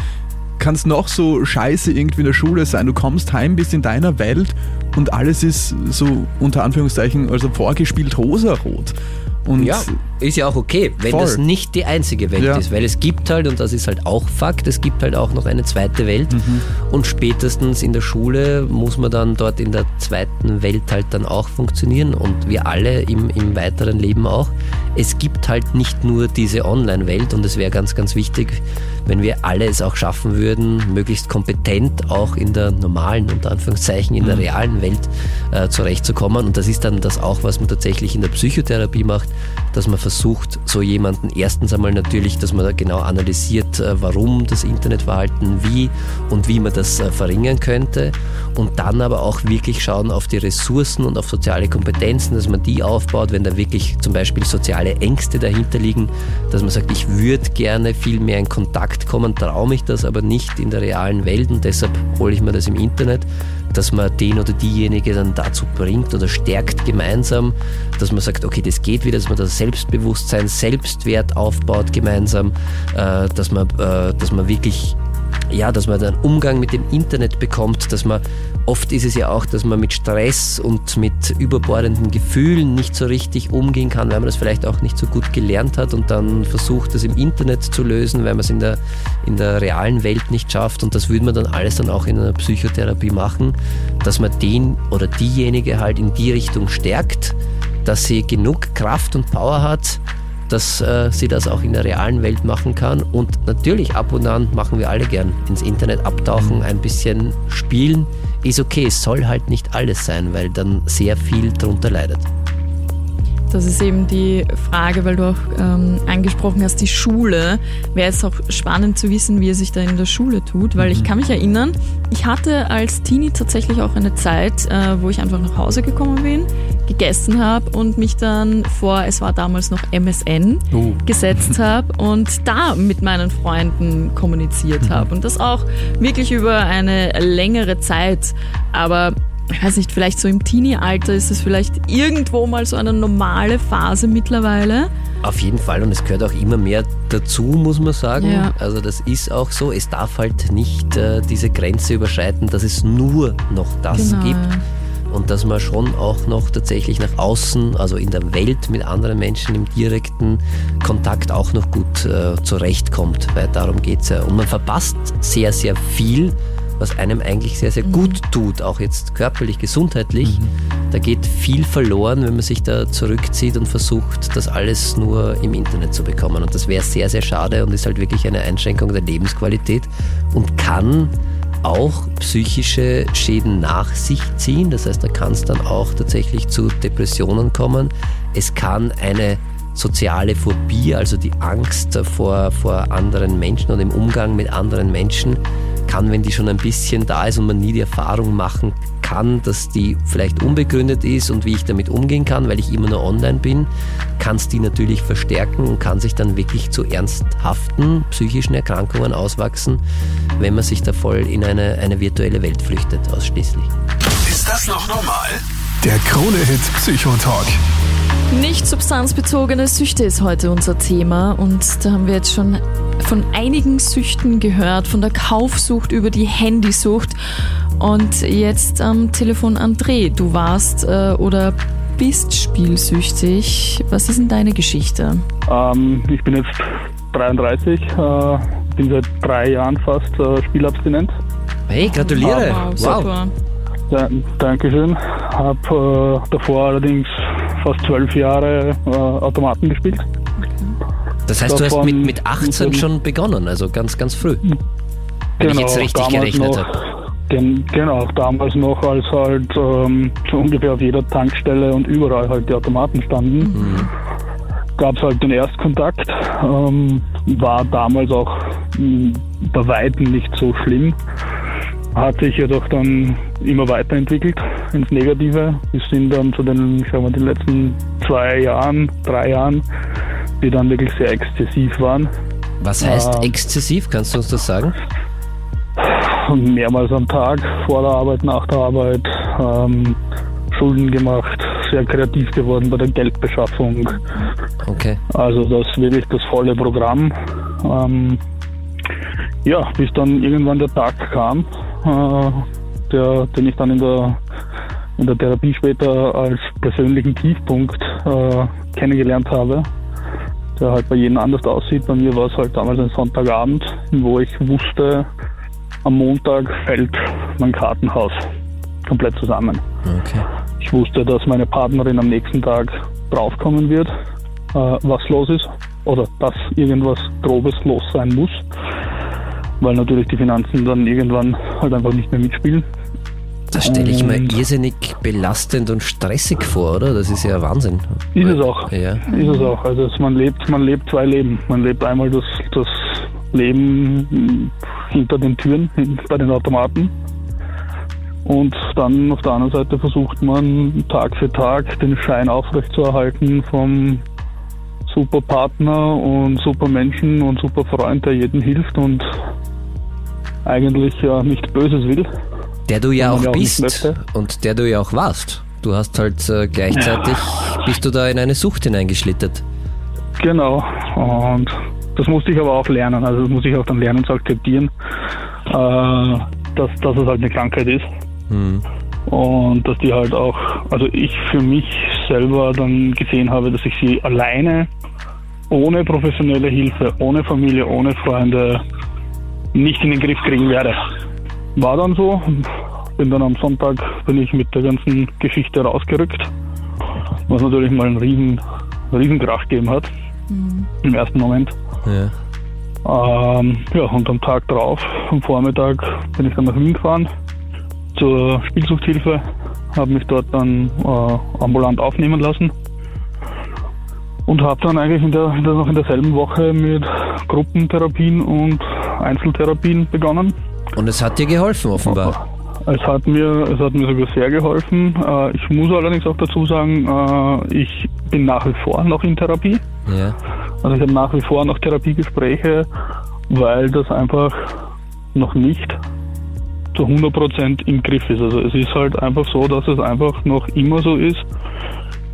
Kannst noch so scheiße irgendwie in der Schule sein. Du kommst heim, bist in deiner Welt und alles ist so unter Anführungszeichen also vorgespielt rosarot. Und ja, ist ja auch okay, wenn voll. das nicht die einzige Welt ja. ist, weil es gibt halt, und das ist halt auch Fakt, es gibt halt auch noch eine zweite Welt mhm. und spätestens in der Schule muss man dann dort in der zweiten Welt halt dann auch funktionieren und wir alle im, im weiteren Leben auch. Es gibt halt nicht nur diese Online-Welt und es wäre ganz, ganz wichtig, wenn wir alle es auch schaffen würden, möglichst kompetent auch in der normalen, unter Anführungszeichen, in mhm. der realen Welt äh, zurechtzukommen und das ist dann das auch, was man tatsächlich in der Psychotherapie macht, dass man versucht, so jemanden erstens einmal natürlich, dass man da genau analysiert, äh, warum das Internetverhalten, wie und wie man das äh, verringern könnte. Und dann aber auch wirklich schauen auf die Ressourcen und auf soziale Kompetenzen, dass man die aufbaut, wenn da wirklich zum Beispiel soziale Ängste dahinter liegen, dass man sagt, ich würde gerne viel mehr in Kontakt kommen, traue mich das aber nicht in der realen Welt und deshalb hole ich mir das im Internet dass man den oder diejenige dann dazu bringt oder stärkt gemeinsam, dass man sagt, okay, das geht wieder, dass man das Selbstbewusstsein, Selbstwert aufbaut gemeinsam, äh, dass man, äh, dass man wirklich ja, dass man einen Umgang mit dem Internet bekommt, dass man, oft ist es ja auch, dass man mit Stress und mit überbordenden Gefühlen nicht so richtig umgehen kann, weil man das vielleicht auch nicht so gut gelernt hat und dann versucht, das im Internet zu lösen, weil man es in der, in der realen Welt nicht schafft. Und das würde man dann alles dann auch in einer Psychotherapie machen, dass man den oder diejenige halt in die Richtung stärkt, dass sie genug Kraft und Power hat, dass äh, sie das auch in der realen Welt machen kann. Und natürlich ab und an machen wir alle gern ins Internet abtauchen, ein bisschen spielen. Ist okay, es soll halt nicht alles sein, weil dann sehr viel darunter leidet. Das ist eben die Frage, weil du auch ähm, angesprochen hast, die Schule. Wäre es auch spannend zu wissen, wie er sich da in der Schule tut, weil mhm. ich kann mich erinnern, ich hatte als Teenie tatsächlich auch eine Zeit, äh, wo ich einfach nach Hause gekommen bin, gegessen habe und mich dann vor, es war damals noch MSN, oh. gesetzt *laughs* habe und da mit meinen Freunden kommuniziert mhm. habe. Und das auch wirklich über eine längere Zeit. Aber ich weiß nicht, vielleicht so im Teenie-Alter ist es vielleicht irgendwo mal so eine normale Phase mittlerweile. Auf jeden Fall und es gehört auch immer mehr dazu, muss man sagen. Ja. Also das ist auch so. Es darf halt nicht äh, diese Grenze überschreiten, dass es nur noch das genau. gibt und dass man schon auch noch tatsächlich nach außen, also in der Welt mit anderen Menschen im direkten Kontakt auch noch gut äh, zurechtkommt, weil darum geht es ja. Und man verpasst sehr, sehr viel was einem eigentlich sehr, sehr gut tut, auch jetzt körperlich, gesundheitlich. Mhm. Da geht viel verloren, wenn man sich da zurückzieht und versucht, das alles nur im Internet zu bekommen. Und das wäre sehr, sehr schade und ist halt wirklich eine Einschränkung der Lebensqualität und kann auch psychische Schäden nach sich ziehen. Das heißt, da kann es dann auch tatsächlich zu Depressionen kommen. Es kann eine soziale Phobie, also die Angst vor, vor anderen Menschen und im Umgang mit anderen Menschen, kann, wenn die schon ein bisschen da ist und man nie die Erfahrung machen kann, dass die vielleicht unbegründet ist und wie ich damit umgehen kann, weil ich immer nur online bin, kann es die natürlich verstärken und kann sich dann wirklich zu ernsthaften psychischen Erkrankungen auswachsen, wenn man sich da voll in eine, eine virtuelle Welt flüchtet, ausschließlich. Ist das noch normal? Der Krone-Hit Psychotalk. Nicht substanzbezogene Süchte ist heute unser Thema und da haben wir jetzt schon von einigen Süchten gehört, von der Kaufsucht über die Handysucht und jetzt am Telefon André, du warst äh, oder bist spielsüchtig. Was ist denn deine Geschichte? Ähm, ich bin jetzt 33, äh, bin seit drei Jahren fast äh, spielabstinent. Hey, gratuliere! Wow, wow. super. Ja, Dankeschön. Habe äh, davor allerdings fast zwölf Jahre äh, Automaten gespielt. Das heißt, Davon, du hast mit, mit 18 schon begonnen, also ganz, ganz früh. Wenn genau, ich jetzt richtig gerechnet habe. genau, damals noch, als halt ähm, so ungefähr auf jeder Tankstelle und überall halt die Automaten standen, mhm. gab es halt den Erstkontakt. Ähm, war damals auch mh, hm, bei Weitem nicht so schlimm hat sich jedoch dann immer weiterentwickelt ins Negative. Wir sind dann zu den, ich sag mal, den letzten zwei Jahren, drei Jahren, die dann wirklich sehr exzessiv waren. Was heißt äh, exzessiv? Kannst du uns das sagen? Mehrmals am Tag, vor der Arbeit, nach der Arbeit, ähm, Schulden gemacht, sehr kreativ geworden bei der Geldbeschaffung. Okay. Also das wirklich das volle Programm. Ähm, ja, bis dann irgendwann der Tag kam, äh, der, den ich dann in der, in der Therapie später als persönlichen Tiefpunkt äh, kennengelernt habe, der halt bei jedem anders aussieht. Bei mir war es halt damals ein Sonntagabend, wo ich wusste, am Montag fällt mein Kartenhaus komplett zusammen. Okay. Ich wusste, dass meine Partnerin am nächsten Tag draufkommen wird, äh, was los ist oder dass irgendwas Grobes los sein muss weil natürlich die Finanzen dann irgendwann halt einfach nicht mehr mitspielen. Das stelle ich mir irrsinnig belastend und stressig vor, oder? Das ist ja Wahnsinn. Ist es auch. Ja. Ist es auch. Also man lebt, man lebt zwei Leben. Man lebt einmal das, das Leben hinter den Türen, bei den Automaten. Und dann auf der anderen Seite versucht man Tag für Tag den Schein aufrechtzuerhalten vom super Partner und super Menschen und super Freund, der jedem hilft und eigentlich ja nicht Böses will. Der du ja auch bist und der du ja auch warst. Du hast halt äh, gleichzeitig, ja. bist du da in eine Sucht hineingeschlittert. Genau. Und das musste ich aber auch lernen. Also das muss ich auch dann lernen zu akzeptieren. äh, dass, dass es halt eine Krankheit ist. Mhm. Und dass die halt auch, also ich für mich selber dann gesehen habe, dass ich sie alleine, ohne professionelle Hilfe, ohne Familie, ohne Freunde nicht in den Griff kriegen werde. War dann so. Bin dann am Sonntag bin ich mit der ganzen Geschichte rausgerückt, was natürlich mal einen riesen, riesen Krach gegeben hat im ersten Moment. Ja. Ähm, ja, und am Tag drauf, am Vormittag, bin ich dann nach Wien gefahren zur Spielsuchthilfe, habe mich dort dann äh, ambulant aufnehmen lassen und habe dann eigentlich in der, in der, noch in derselben Woche mit Gruppentherapien und Einzeltherapien begonnen. Und es hat dir geholfen, offenbar. Es hat mir, es hat mir sogar sehr geholfen. Äh, ich muss allerdings auch dazu sagen, äh, ich bin nach wie vor noch in Therapie. Ja. Also ich habe nach wie vor noch Therapiegespräche, weil das einfach noch nicht zu 100% im Griff ist. Also es ist halt einfach so, dass es einfach noch immer so ist,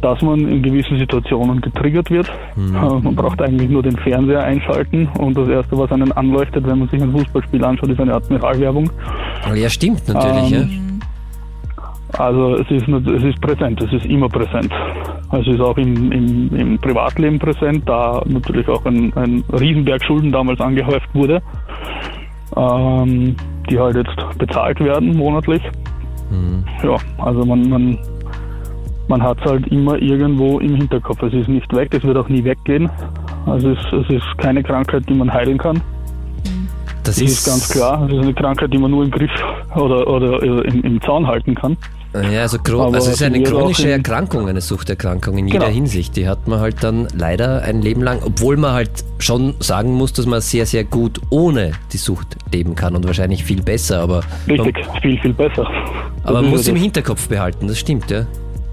dass man in gewissen Situationen getriggert wird. Mhm. Äh, Man braucht eigentlich nur den Fernseher einschalten und das Erste, was einen anleuchtet, wenn man sich ein Fußballspiel anschaut, ist eine Admiralwerbung. Ja, stimmt natürlich. Ähm, Also es ist, es ist präsent, es ist immer präsent. Also es ist auch im, im, im Privatleben präsent, da natürlich auch ein, ein Riesenberg Schulden damals angehäuft wurde, ähm, die halt jetzt bezahlt werden monatlich. ja. Mhm. Ja, also man, man, man hat es halt immer irgendwo im Hinterkopf. Es ist nicht weg, es wird auch nie weggehen. Also es, es ist keine Krankheit, die man heilen kann. Das Das ist ganz klar. Es ist eine Krankheit, die man nur im Griff oder, oder äh, im, im Zaun halten kann. Ja, also, Aber also es ist eine chronische Erkrankung, eine Suchterkrankung in jeder Genau. Hinsicht. Die hat man halt dann leider ein Leben lang, obwohl man halt schon sagen muss, dass man sehr, sehr gut ohne die Sucht leben kann und wahrscheinlich viel besser, aber Richtig, man, viel, viel besser. aber man ist muss ja im. Hinterkopf behalten, das stimmt, ja.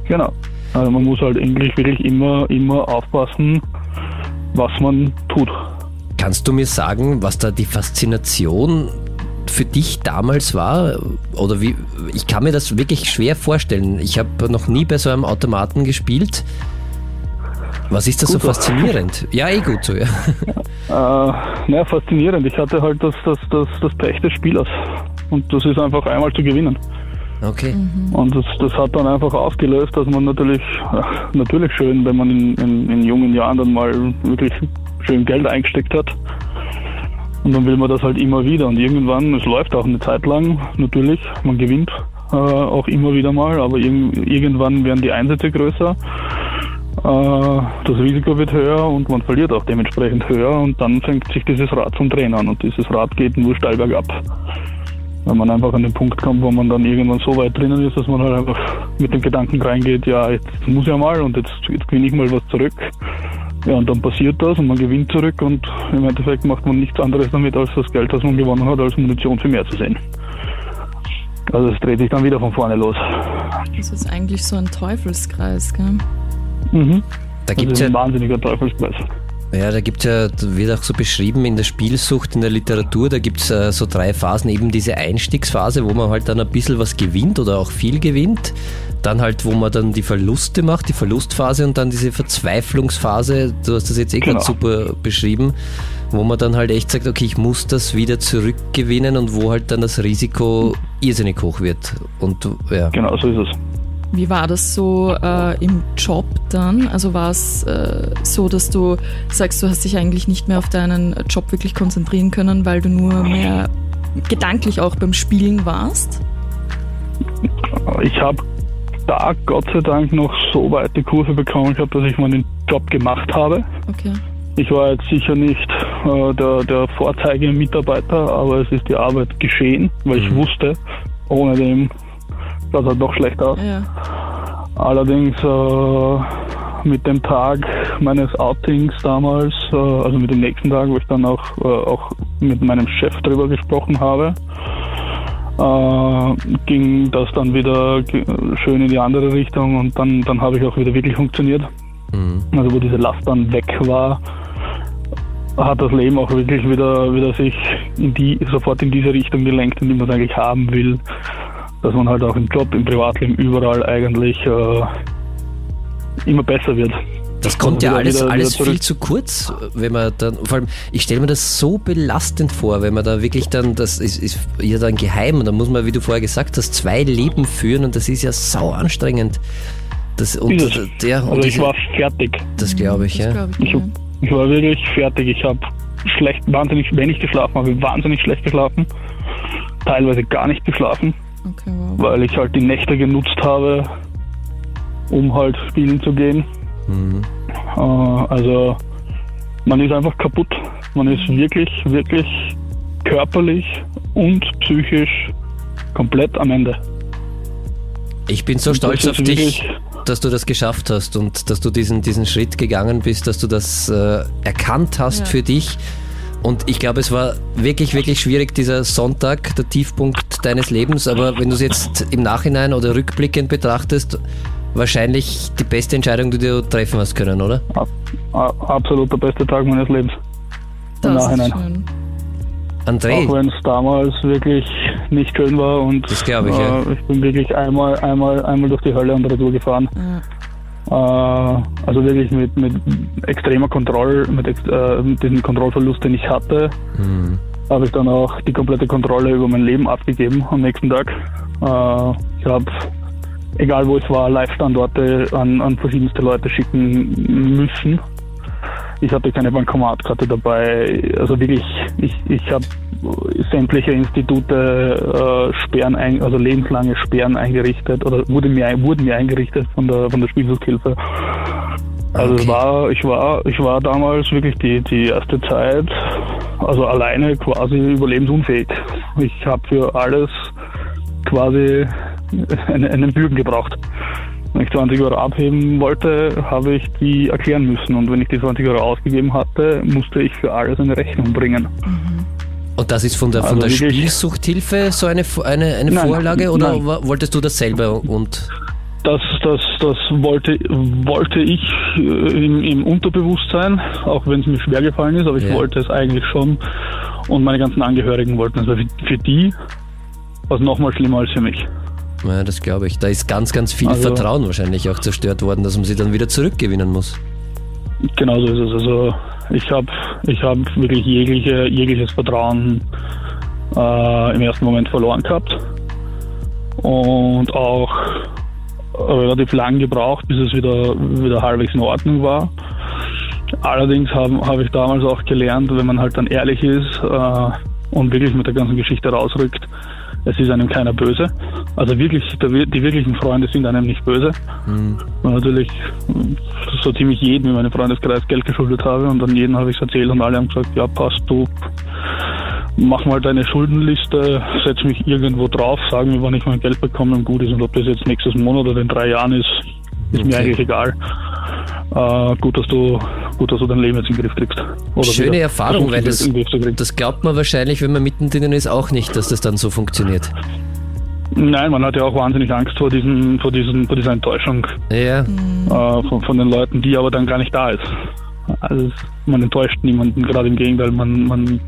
Genau. Also man muss halt eigentlich wirklich immer, immer aufpassen, was man tut. Kannst du mir sagen, was da die Faszination für dich damals war? Oder wie? Ich kann mir das wirklich schwer vorstellen. Ich habe noch nie bei so einem Automaten gespielt. Was ist das so faszinierend? Ja, eh gut so, ja. *laughs* Äh, naja, faszinierend. Ich hatte halt das, das, das, das Pech des Spielers. Und das ist einfach einmal zu gewinnen. Okay. Und das, das hat dann einfach ausgelöst, dass man natürlich, ach, natürlich schön, wenn man in, in, in jungen Jahren dann mal wirklich schön Geld eingesteckt hat. Und dann will man das halt immer wieder. Und irgendwann, es läuft auch eine Zeit lang, natürlich, man gewinnt äh, auch immer wieder mal, aber irg irgendwann werden die Einsätze größer. Äh, das Risiko wird höher und man verliert auch dementsprechend höher und dann fängt sich dieses Rad zum Drehen an und dieses Rad geht nur steil bergab. Wenn man einfach an den Punkt kommt, wo man dann irgendwann so weit drinnen ist, dass man halt einfach mit dem Gedanken reingeht, ja, jetzt muss ja mal und jetzt, jetzt gewinne ich mal was zurück. Ja, und dann passiert das und man gewinnt zurück und im Endeffekt macht man nichts anderes damit, als das Geld, das man gewonnen hat, als Munition für mehr zu sehen. Also es dreht sich dann wieder von vorne los. Das ist eigentlich so ein Teufelskreis, gell? Mhm. Da Das gibt's ist ja ein wahnsinniger Teufelskreis. Ja, da gibt's ja, wird auch so beschrieben in der Spielsucht, in der Literatur, da gibt's äh, so drei Phasen, eben diese Einstiegsphase, wo man halt dann ein bisschen was gewinnt oder auch viel gewinnt, dann halt, wo man dann die Verluste macht, die Verlustphase und dann diese Verzweiflungsphase, du hast das jetzt eh Genau. gerade super beschrieben, wo man dann halt echt sagt, okay, ich muss das wieder zurückgewinnen und wo halt dann das Risiko irrsinnig hoch wird. Und ja, Genau, so ist es. Wie war das so äh, im Job dann? Also war es äh, so, dass du sagst, du hast dich eigentlich nicht mehr auf deinen Job wirklich konzentrieren können, weil du nur mehr gedanklich auch beim Spielen warst? Ich habe da Gott sei Dank noch so weit die Kurve bekommen gehabt, dass ich meinen Job gemacht habe. Okay. Ich war jetzt sicher nicht äh, der, der Vorzeigemitarbeiter, aber es ist die Arbeit geschehen, weil ich wusste, ohne dem schaut halt doch schlecht aus. Ja. Allerdings äh, mit dem Tag meines Outings damals, äh, also mit dem nächsten Tag, wo ich dann auch, äh, auch mit meinem Chef drüber gesprochen habe, äh, ging das dann wieder schön in die andere Richtung und dann, dann habe ich auch wieder wirklich funktioniert. mhm. Also wo diese Last dann weg war, hat das Leben auch wirklich wieder, wieder sich in die, sofort in diese Richtung gelenkt, in die man es eigentlich haben will. Dass man halt auch im Job, im Privatleben, überall eigentlich äh, immer besser wird. Das kommt ja wieder- alles, wieder- alles wieder viel zu kurz, wenn man dann, vor allem, ich stelle mir das so belastend vor, wenn man da wirklich dann, das ist, ist ja dann geheim und da muss man, wie du vorher gesagt hast, zwei Leben führen und das ist ja sau anstrengend. Das, und der, und Also ich diese- war fertig. das glaube ich, Das ja. glaub ich, Ich, ich war wirklich fertig. Ich habe schlecht, wahnsinnig wenig geschlafen, habe wahnsinnig schlecht geschlafen. Teilweise gar nicht geschlafen, Okay, wow. weil ich halt die Nächte genutzt habe, um halt spielen zu gehen. Mhm. Äh, also man ist einfach kaputt. Man ist wirklich, wirklich körperlich und psychisch komplett am Ende. Ich bin so Und stolz auf dich, dass du das geschafft hast und dass du diesen, diesen Schritt gegangen bist, dass du das äh, erkannt hast Ja. für dich. Und ich glaube, es war wirklich, wirklich schwierig, dieser Sonntag, der Tiefpunkt deines Lebens. Aber wenn du es jetzt im Nachhinein oder rückblickend betrachtest, wahrscheinlich die beste Entscheidung, die du treffen hast können, oder? Absolut der beste Tag meines Lebens. Im Das ist Nachhinein. schön. André, Auch wenn es damals wirklich nicht schön war und Das ich, ja. äh, ich bin wirklich einmal, einmal, einmal durch die Hölle und Retour gefahren. Ja. Äh, also wirklich mit, mit extremer Kontrolle, mit, äh, mit diesem Kontrollverlust, den ich hatte, hm, habe ich dann auch die komplette Kontrolle über mein Leben abgegeben am nächsten Tag. Äh, ich habe, egal wo ich war, Live-Standorte an, an verschiedenste Leute schicken müssen. Ich hatte keine Bankomatkarte dabei. Also wirklich, ich, ich habe sämtliche Institute äh, Sperren, ein, also lebenslange Sperren eingerichtet oder wurde mir, wurden mir eingerichtet von der, von der Spielsuchthilfe. Also Okay. war, ich war, ich war damals wirklich die, die erste Zeit, also alleine quasi überlebensunfähig. Ich habe für alles quasi einen, einen Bürgen gebraucht. Wenn ich 20 Euro abheben wollte, habe ich die erklären müssen. Und wenn ich die 20 Euro ausgegeben hatte, musste ich für alles eine Rechnung bringen. und das ist von der, von Also der wirklich- Spielsuchthilfe so eine, eine, eine Nein, Vorlage oder nein. wolltest du das selber und Das, das, das wollte, wollte ich äh, im, im Unterbewusstsein, auch wenn es mir schwer gefallen ist, aber ich Ja. wollte es eigentlich schon. Und meine ganzen Angehörigen wollten es. Also für, für die war es nochmal schlimmer als für mich. Ja, das glaube ich. Da ist ganz, ganz viel Also- Vertrauen wahrscheinlich auch zerstört worden, dass man sie dann wieder zurückgewinnen muss. Genauso ist es. Also ich habe ich hab wirklich jegliche, jegliches Vertrauen äh, im ersten Moment verloren gehabt. Und auch relativ lang gebraucht, bis es wieder, wieder halbwegs in Ordnung war. Allerdings habe hab ich damals auch gelernt, wenn man halt dann ehrlich ist äh, und wirklich mit der ganzen Geschichte rausrückt, es ist einem keiner böse. Also wirklich, die wirklichen Freunde sind einem nicht böse. Und natürlich so ziemlich jedem in meinem Freundeskreis Geld geschuldet habe und dann jeden habe ich es erzählt und alle haben gesagt, ja passt du, mach mal deine Schuldenliste, setz mich irgendwo drauf, sag mir, wann ich mein Geld bekomme und gut ist und ob das jetzt nächstes Monat oder in drei Jahren ist, ist mir Okay. eigentlich egal. Äh, gut, dass du gut, dass du dein Leben jetzt in den Griff kriegst. Oder Schöne wieder Erfahrung, weil das, das glaubt man wahrscheinlich, wenn man mittendrin ist, auch nicht, dass das dann so funktioniert. Nein, man hat ja auch wahnsinnig Angst vor, diesen, vor, diesen, vor dieser Enttäuschung Ja, äh, von, von den Leuten, die aber dann gar nicht da ist. Also man enttäuscht niemanden, gerade im Gegenteil, man, man,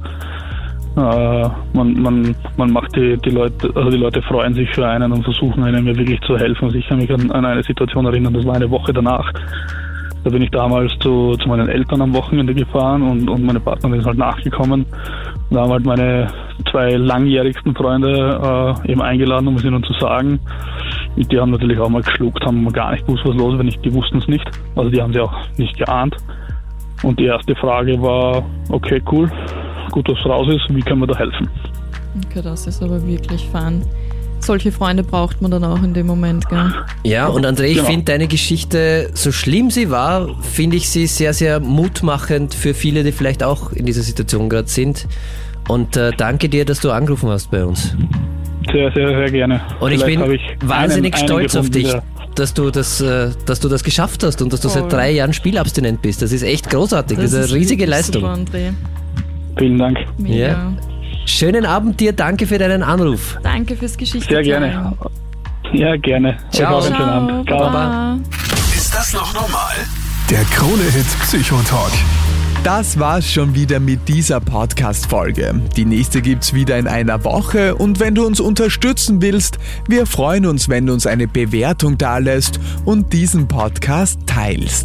äh, man, man, man macht die, die Leute, also die Leute freuen sich für einen und versuchen einem wirklich zu helfen. Also ich kann mich an, an eine Situation erinnern, das war eine Woche danach. Da bin ich damals zu, zu meinen Eltern am Wochenende gefahren und, und meine Partnerin ist halt nachgekommen. Da haben halt meine zwei langjährigsten Freunde äh, eben eingeladen, um es ihnen zu sagen. Und die haben natürlich auch mal geschluckt, haben gar nicht gewusst, was los ist, wenn ich, die wussten es nicht. Also die haben sie auch nicht geahnt. Und die erste Frage war, okay, cool, gut, dass es raus ist, wie können wir da helfen? Okay, das ist aber wirklich fun. Solche Freunde braucht man dann auch in dem Moment, gell? ja und André, ich Genau. finde deine Geschichte, so schlimm sie war, finde ich sie sehr, sehr mutmachend für viele, die vielleicht auch in dieser Situation gerade sind. Und äh, danke dir, dass du angerufen hast bei uns. Sehr, sehr, sehr gerne. Und ich Vielleicht bin habe ich wahnsinnig einen- einen stolz auf gefunden, dich, der- dass du das, äh, dass du das geschafft hast und dass du Voll. seit drei Jahren spielabstinent bist. Das ist echt großartig. Das, ist eine riesige Leistung. Super, André. Vielen Dank. Mega. Ja. Schönen Abend dir, danke für deinen Anruf. Danke fürs Geschichte. Sehr gerne. Ja, gerne. Ciao. Euch auch einen schönen Abend. Ciao. Baba. Ist das noch normal? Der Krone-Hit Psychotalk. Das war's schon wieder mit dieser Podcast-Folge. Die nächste gibt's wieder in einer Woche und wenn du uns unterstützen willst, wir freuen uns, wenn du uns eine Bewertung dalässt und diesen Podcast teilst.